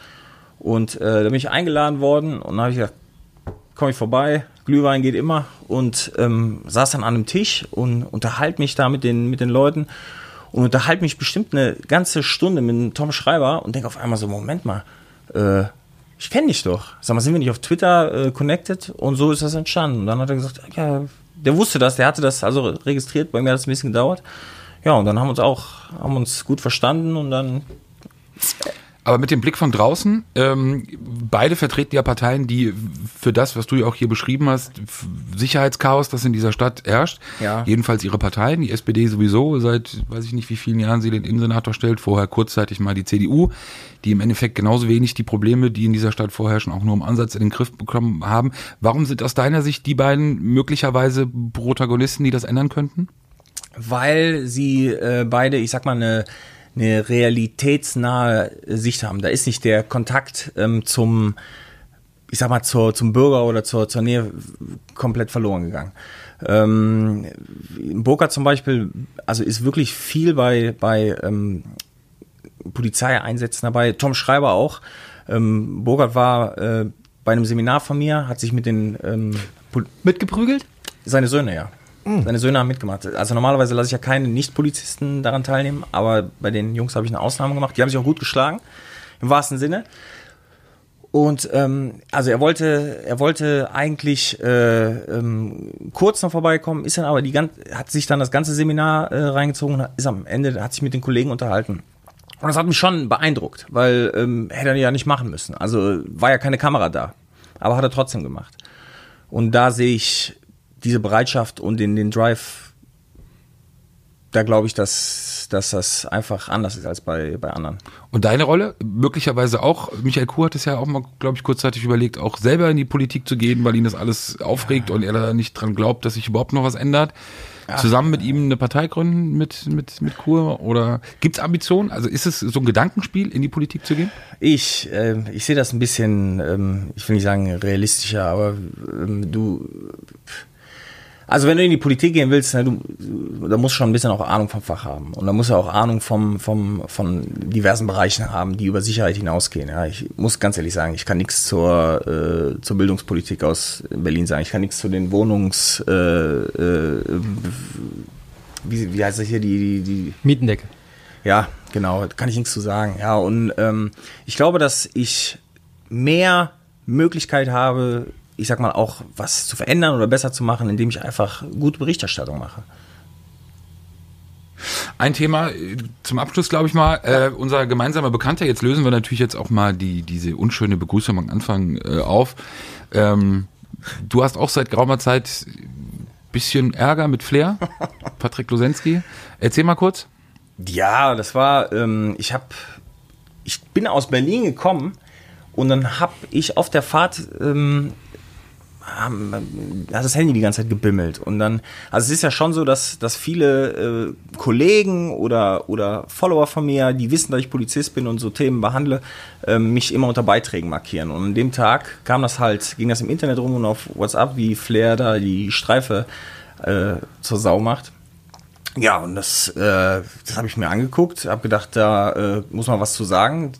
und äh, da bin ich eingeladen worden und dann habe ich gesagt, komme ich vorbei, Glühwein geht immer und ähm, saß dann an einem Tisch und unterhalte mich da mit den, mit den Leuten und unterhalte mich bestimmt eine ganze Stunde mit Tom Schreiber und denke auf einmal so, Moment mal, äh, ich kenne dich doch. Sag mal, sind wir nicht auf Twitter äh, connected? Und so ist das entstanden. Und dann hat er gesagt, ja, der wusste das, der hatte das also registriert, bei mir hat es ein bisschen gedauert. Ja, und dann haben wir uns auch, haben uns gut verstanden und dann Aber mit dem Blick von draußen, ähm, beide vertreten ja Parteien, die für das, was du ja auch hier beschrieben hast, Sicherheitschaos, das in dieser Stadt herrscht. Ja. Jedenfalls ihre Parteien, die SPD sowieso, seit weiß ich nicht wie vielen Jahren sie den Innensenator stellt, vorher kurzzeitig mal die CDU, die im Endeffekt genauso wenig die Probleme, die in dieser Stadt vorherrschen, auch nur im Ansatz in den Griff bekommen haben. Warum sind aus deiner Sicht die beiden möglicherweise Protagonisten, die das ändern könnten? weil sie äh, beide, ich sag mal, eine, eine realitätsnahe Sicht haben. Da ist nicht der Kontakt ähm, zum, ich sag mal, zur, zum Bürger oder zur, zur Nähe komplett verloren gegangen. Ähm, Burkhardt zum Beispiel, also ist wirklich viel bei, bei ähm, Polizeieinsätzen dabei, Tom Schreiber auch. Ähm, Burkhardt war äh, bei einem Seminar von mir, hat sich mit den ähm, Pol Mitgeprügelt? seine Söhne, ja. Seine Söhne haben mitgemacht. Also normalerweise lasse ich ja keine Nicht-Polizisten daran teilnehmen, aber bei den Jungs habe ich eine Ausnahme gemacht. Die haben sich auch gut geschlagen, im wahrsten Sinne. Und ähm, also er wollte, er wollte eigentlich äh, ähm, kurz noch vorbeikommen, ist dann aber die gan- hat sich dann das ganze Seminar äh, reingezogen und ist am Ende hat sich mit den Kollegen unterhalten. Und das hat mich schon beeindruckt, weil ähm, hätte er ja nicht machen müssen. Also war ja keine Kamera da, aber hat er trotzdem gemacht. Und da sehe ich diese Bereitschaft und den, den Drive, da glaube ich, dass, dass das einfach anders ist als bei, bei anderen. Und deine Rolle? Möglicherweise auch, Michael Kuh hat es ja auch mal, glaube ich, kurzzeitig überlegt, auch selber in die Politik zu gehen, weil ihn das alles aufregt und er da nicht dran glaubt, dass sich überhaupt noch was ändert. zusammen mit ihm eine Partei gründen mit, mit, mit Kur? Oder gibt's Ambitionen? Also ist es so ein Gedankenspiel, in die Politik zu gehen? Ich, äh, ich sehe das ein bisschen, ähm, ich will nicht sagen realistischer, aber ähm, du, also wenn du in die Politik gehen willst, ne, du, da musst du schon ein bisschen auch Ahnung vom Fach haben. Und da musst du auch Ahnung vom, vom, von diversen Bereichen haben, die über Sicherheit hinausgehen. Ja, ich muss ganz ehrlich sagen, ich kann nichts zur, äh, zur Bildungspolitik aus Berlin sagen. Ich kann nichts zu den Wohnungs... Äh, äh, wie, wie heißt das hier? Die, die, die Mietendecke. ja, genau, kann ich nichts zu sagen. Ja, und ähm, ich glaube, dass ich mehr Möglichkeit habe, ich sag mal, auch was zu verändern oder besser zu machen, indem ich einfach gute Berichterstattung mache. Ein Thema äh, zum Abschluss, glaube ich mal. Äh, unser gemeinsamer Bekannter, jetzt lösen wir natürlich jetzt auch mal die, diese unschöne Begrüßung am Anfang äh, auf. Ähm, du hast auch seit geraumer Zeit bisschen Ärger mit Flair, Patrick Losensky. Erzähl mal kurz. Ja, das war, ähm, ich habe, ich bin aus Berlin gekommen und dann habe ich auf der Fahrt ähm, haben- hat das Handy die ganze Zeit gebimmelt und dann, also es ist ja schon so, dass, dass viele äh, Kollegen oder, oder Follower von mir, die wissen, dass ich Polizist bin und so Themen behandle, ähm, mich immer unter Beiträgen markieren und an dem Tag kam das halt, ging das im Internet rum und auf WhatsApp, wie Flair da die Streife äh, zur Sau macht. Ja, und das, äh, das habe ich mir angeguckt, habe gedacht, da äh, muss man was zu sagen,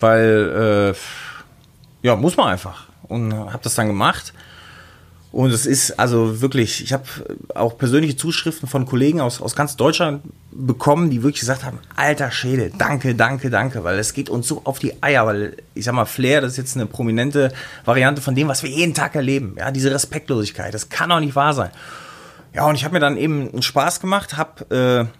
weil, äh, ja, muss man einfach. Und habe das dann gemacht. Und es ist also wirklich, ich habe auch persönliche Zuschriften von Kollegen aus, aus ganz Deutschland bekommen, die wirklich gesagt haben, alter Schäde, danke, danke, danke, weil es geht uns so auf die Eier, weil ich sag mal, Flair, das ist jetzt eine prominente Variante von dem, was wir jeden Tag erleben. Ja, diese Respektlosigkeit, das kann doch nicht wahr sein. Ja, und ich habe mir dann eben einen Spaß gemacht, habe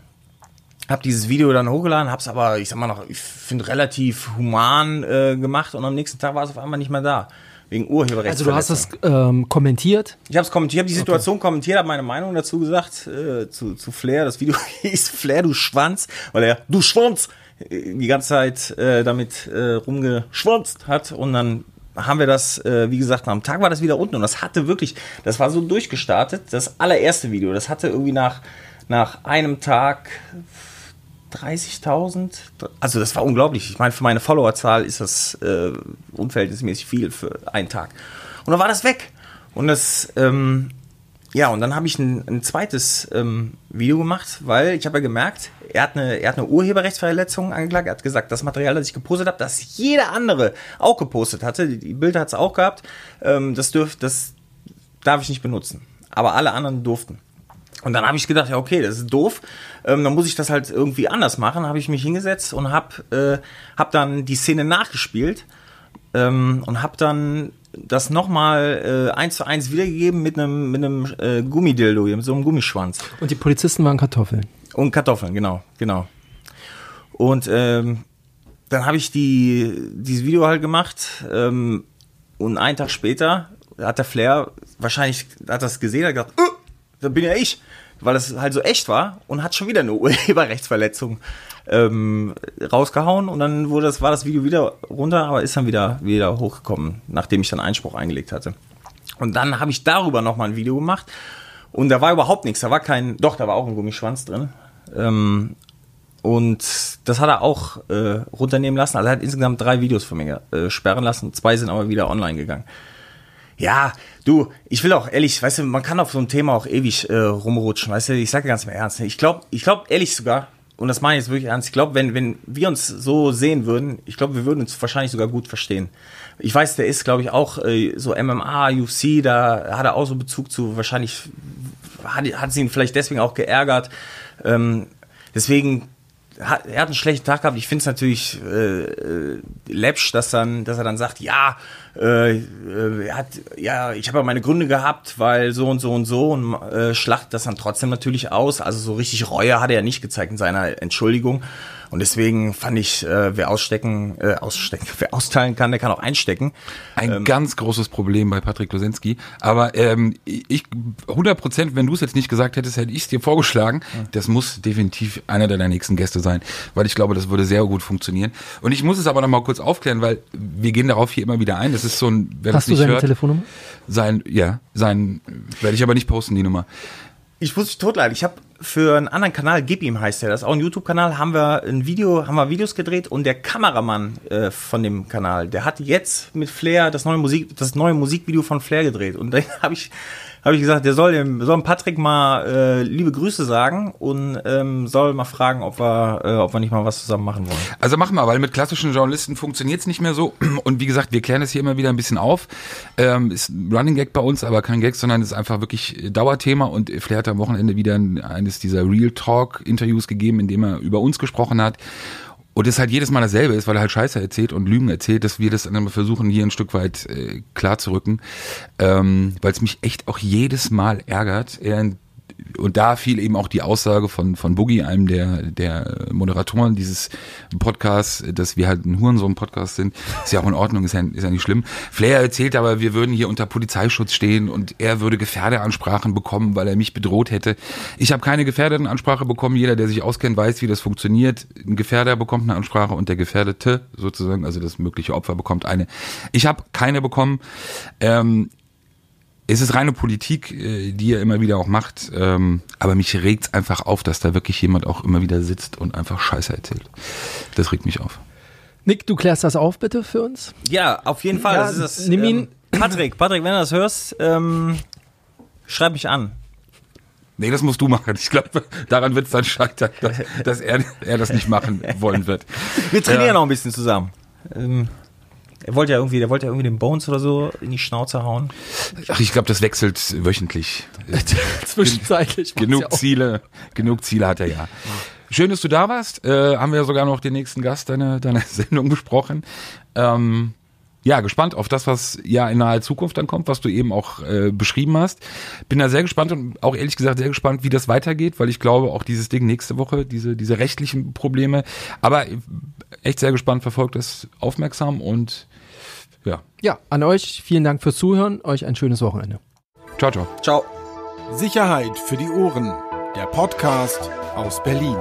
äh, hab dieses Video dann hochgeladen, hab's aber, ich sag mal noch, ich finde relativ human äh, gemacht und am nächsten Tag war es auf einmal nicht mehr da. Wegen Urheberrechts. Also du hast das ähm, kommentiert. Ich habe es kommentiert, habe die Situation kommentiert, habe meine Meinung dazu gesagt äh, zu, zu Flair. Das Video hieß Flair, du Schwanz, weil er du Schwanz äh, die ganze Zeit äh, damit äh, rumgeschwanzt hat und dann haben wir das, äh, wie gesagt, am Tag war das wieder unten und das hatte wirklich, das war so durchgestartet, das allererste Video, das hatte irgendwie nach, nach einem Tag 30.000, also das war unglaublich. Ich meine, für meine Followerzahl ist das äh, unverhältnismäßig viel für einen Tag. Und dann war das weg. Und das, ähm, ja, und dann habe ich ein, ein zweites ähm, Video gemacht, weil ich habe ja gemerkt, er hat, eine, er hat eine Urheberrechtsverletzung angeklagt. Er hat gesagt, das Material, das ich gepostet habe, das jeder andere auch gepostet hatte, die, Bilder hat es auch gehabt, ähm, das, dürf, das darf ich nicht benutzen. Aber alle anderen durften. Und dann habe ich gedacht, ja okay, das ist doof. Ähm, dann muss ich das halt irgendwie anders machen. Habe ich mich hingesetzt und habe äh, hab dann die Szene nachgespielt ähm, und habe dann das nochmal äh, eins zu eins wiedergegeben mit einem mit einem äh, Gummidildo, mit so einem Gummischwanz. Und die Polizisten waren Kartoffeln. Und Kartoffeln, genau, genau. Und ähm, dann habe ich die, dieses Video halt gemacht ähm, und einen Tag später hat der Flair wahrscheinlich hat das gesehen, hat gedacht, uh, da bin ja ich, weil das halt so echt war und hat schon wieder eine Urheberrechtsverletzung ähm, rausgehauen und dann wurde das, war das Video wieder runter, aber ist dann wieder, wieder hochgekommen, nachdem ich dann Einspruch eingelegt hatte. Und dann habe ich darüber nochmal ein Video gemacht und da war überhaupt nichts, da war kein, doch, da war auch ein Gummischwanz drin. Ähm, und das hat er auch äh, runternehmen lassen. Also er hat insgesamt drei Videos von mir äh, sperren lassen. Zwei sind aber wieder online gegangen. Ja, du, ich will auch ehrlich, weißt du, man kann auf so ein Thema auch ewig äh, rumrutschen, weißt du, ich sage ganz im Ernst. Ich glaube, ich glaube ehrlich sogar, und das meine ich jetzt wirklich ernst, ich glaube, wenn, wenn wir uns so sehen würden, ich glaube, wir würden uns wahrscheinlich sogar gut verstehen. Ich weiß, der ist, glaube ich, auch äh, so MMA, UFC, da hat er auch so Bezug zu, wahrscheinlich hat, hat sie ihn vielleicht deswegen auch geärgert. Ähm, deswegen hat, er hat einen schlechten Tag gehabt. Ich finde es natürlich äh, äh, läppsch, dass, dann, dass er dann sagt, ja, äh, äh, er hat, ja, ich habe ja meine Gründe gehabt, weil so und so und so und äh, schlacht das dann trotzdem natürlich aus. Also so richtig Reue hat er ja nicht gezeigt in seiner Entschuldigung. Und deswegen fand ich, äh, wer ausstecken, äh, ausstecken, wer austeilen kann, der kann auch einstecken. Ein ganz großes Problem bei Patrick Losensky. Aber ähm, ich 100 Prozent, wenn du es jetzt nicht gesagt hättest, hätte ich es dir vorgeschlagen. Das muss definitiv einer deiner nächsten Gäste sein, weil ich glaube, das würde sehr gut funktionieren. Und ich muss es aber noch mal kurz aufklären, weil wir gehen darauf hier immer wieder ein. Das ist so ein, wer das Hast du seine hört, Telefonnummer? sein, ja, sein, werde ich aber nicht posten die Nummer. Ich muss mich totleiden. Ich habe für einen anderen Kanal, Gib ihm heißt der, das ist auch ein YouTube-Kanal, haben wir ein Video, haben wir Videos gedreht und der Kameramann äh, von dem Kanal, der hat jetzt mit Flair das neue Musik, das neue Musikvideo von Flair gedreht. Und da habe ich habe ich gesagt, der soll dem soll Patrick mal äh, liebe Grüße sagen und ähm, soll mal fragen, ob wir, äh, ob wir nicht mal was zusammen machen wollen. Also machen wir, weil mit klassischen Journalisten funktioniert es nicht mehr so. Und wie gesagt, wir klären es hier immer wieder ein bisschen auf. Ähm, ist ein Running Gag bei uns, aber kein Gag, sondern ist einfach wirklich Dauerthema. Und Flair hat am Wochenende wieder eines dieser Real Talk Interviews gegeben, in dem er über uns gesprochen hat. Und es halt jedes Mal dasselbe ist, weil er halt Scheiße erzählt und Lügen erzählt, dass wir das dann versuchen, hier ein Stück weit äh, klar zu rücken. Ähm, weil es mich echt auch jedes Mal ärgert. Er und da fiel eben auch die Aussage von, von Boogie, einem der, der Moderatoren dieses Podcasts, dass wir halt ein Hurensohn-Podcast sind. Ist ja auch in Ordnung, ist ja, ist ja nicht schlimm. Flair erzählt aber, wir würden hier unter Polizeischutz stehen und er würde Gefährderansprachen bekommen, weil er mich bedroht hätte. Ich habe keine Gefährderansprache bekommen. Jeder, der sich auskennt, weiß, wie das funktioniert. Ein Gefährder bekommt eine Ansprache und der Gefährdete sozusagen, also das mögliche Opfer bekommt eine. Ich habe keine bekommen. Ähm, es ist reine Politik, äh, die er immer wieder auch macht, ähm, aber mich regt's einfach auf, dass da wirklich jemand auch immer wieder sitzt und einfach Scheiße erzählt. Das regt mich auf. Nick, du klärst das auf bitte für uns? Ja, auf jeden Fall. Ja, das ist das, nimm ihn. Ähm, Patrick, Patrick, wenn du das hörst, ähm, schreib mich an. Nee, das musst du machen. Ich glaube, daran wird es dann scheitern, dass, dass er, er das nicht machen wollen wird. Wir trainieren noch ein bisschen zusammen. Ähm, er wollte ja irgendwie, der wollte ja irgendwie den Bones oder so in die Schnauze hauen. Ach, ich glaube, das wechselt wöchentlich. Zwischenzeitlich. genug ja. Ziele, genug Ziele hat er ja. Schön, dass du da warst. Äh, haben wir sogar noch den nächsten Gast deiner, deiner Sendung besprochen. Ähm, ja, gespannt auf das, was ja in naher Zukunft dann kommt, was du eben auch äh, beschrieben hast. Bin da sehr gespannt und auch ehrlich gesagt sehr gespannt, wie das weitergeht, weil ich glaube, auch dieses Ding nächste Woche, diese, diese rechtlichen Probleme, aber echt sehr gespannt, verfolgt das aufmerksam und ja, Ja, an euch vielen Dank fürs Zuhören. Euch ein schönes Wochenende. ciao, ciao. Ciao. Sicherheit für die Ohren. Der Podcast aus Berlin.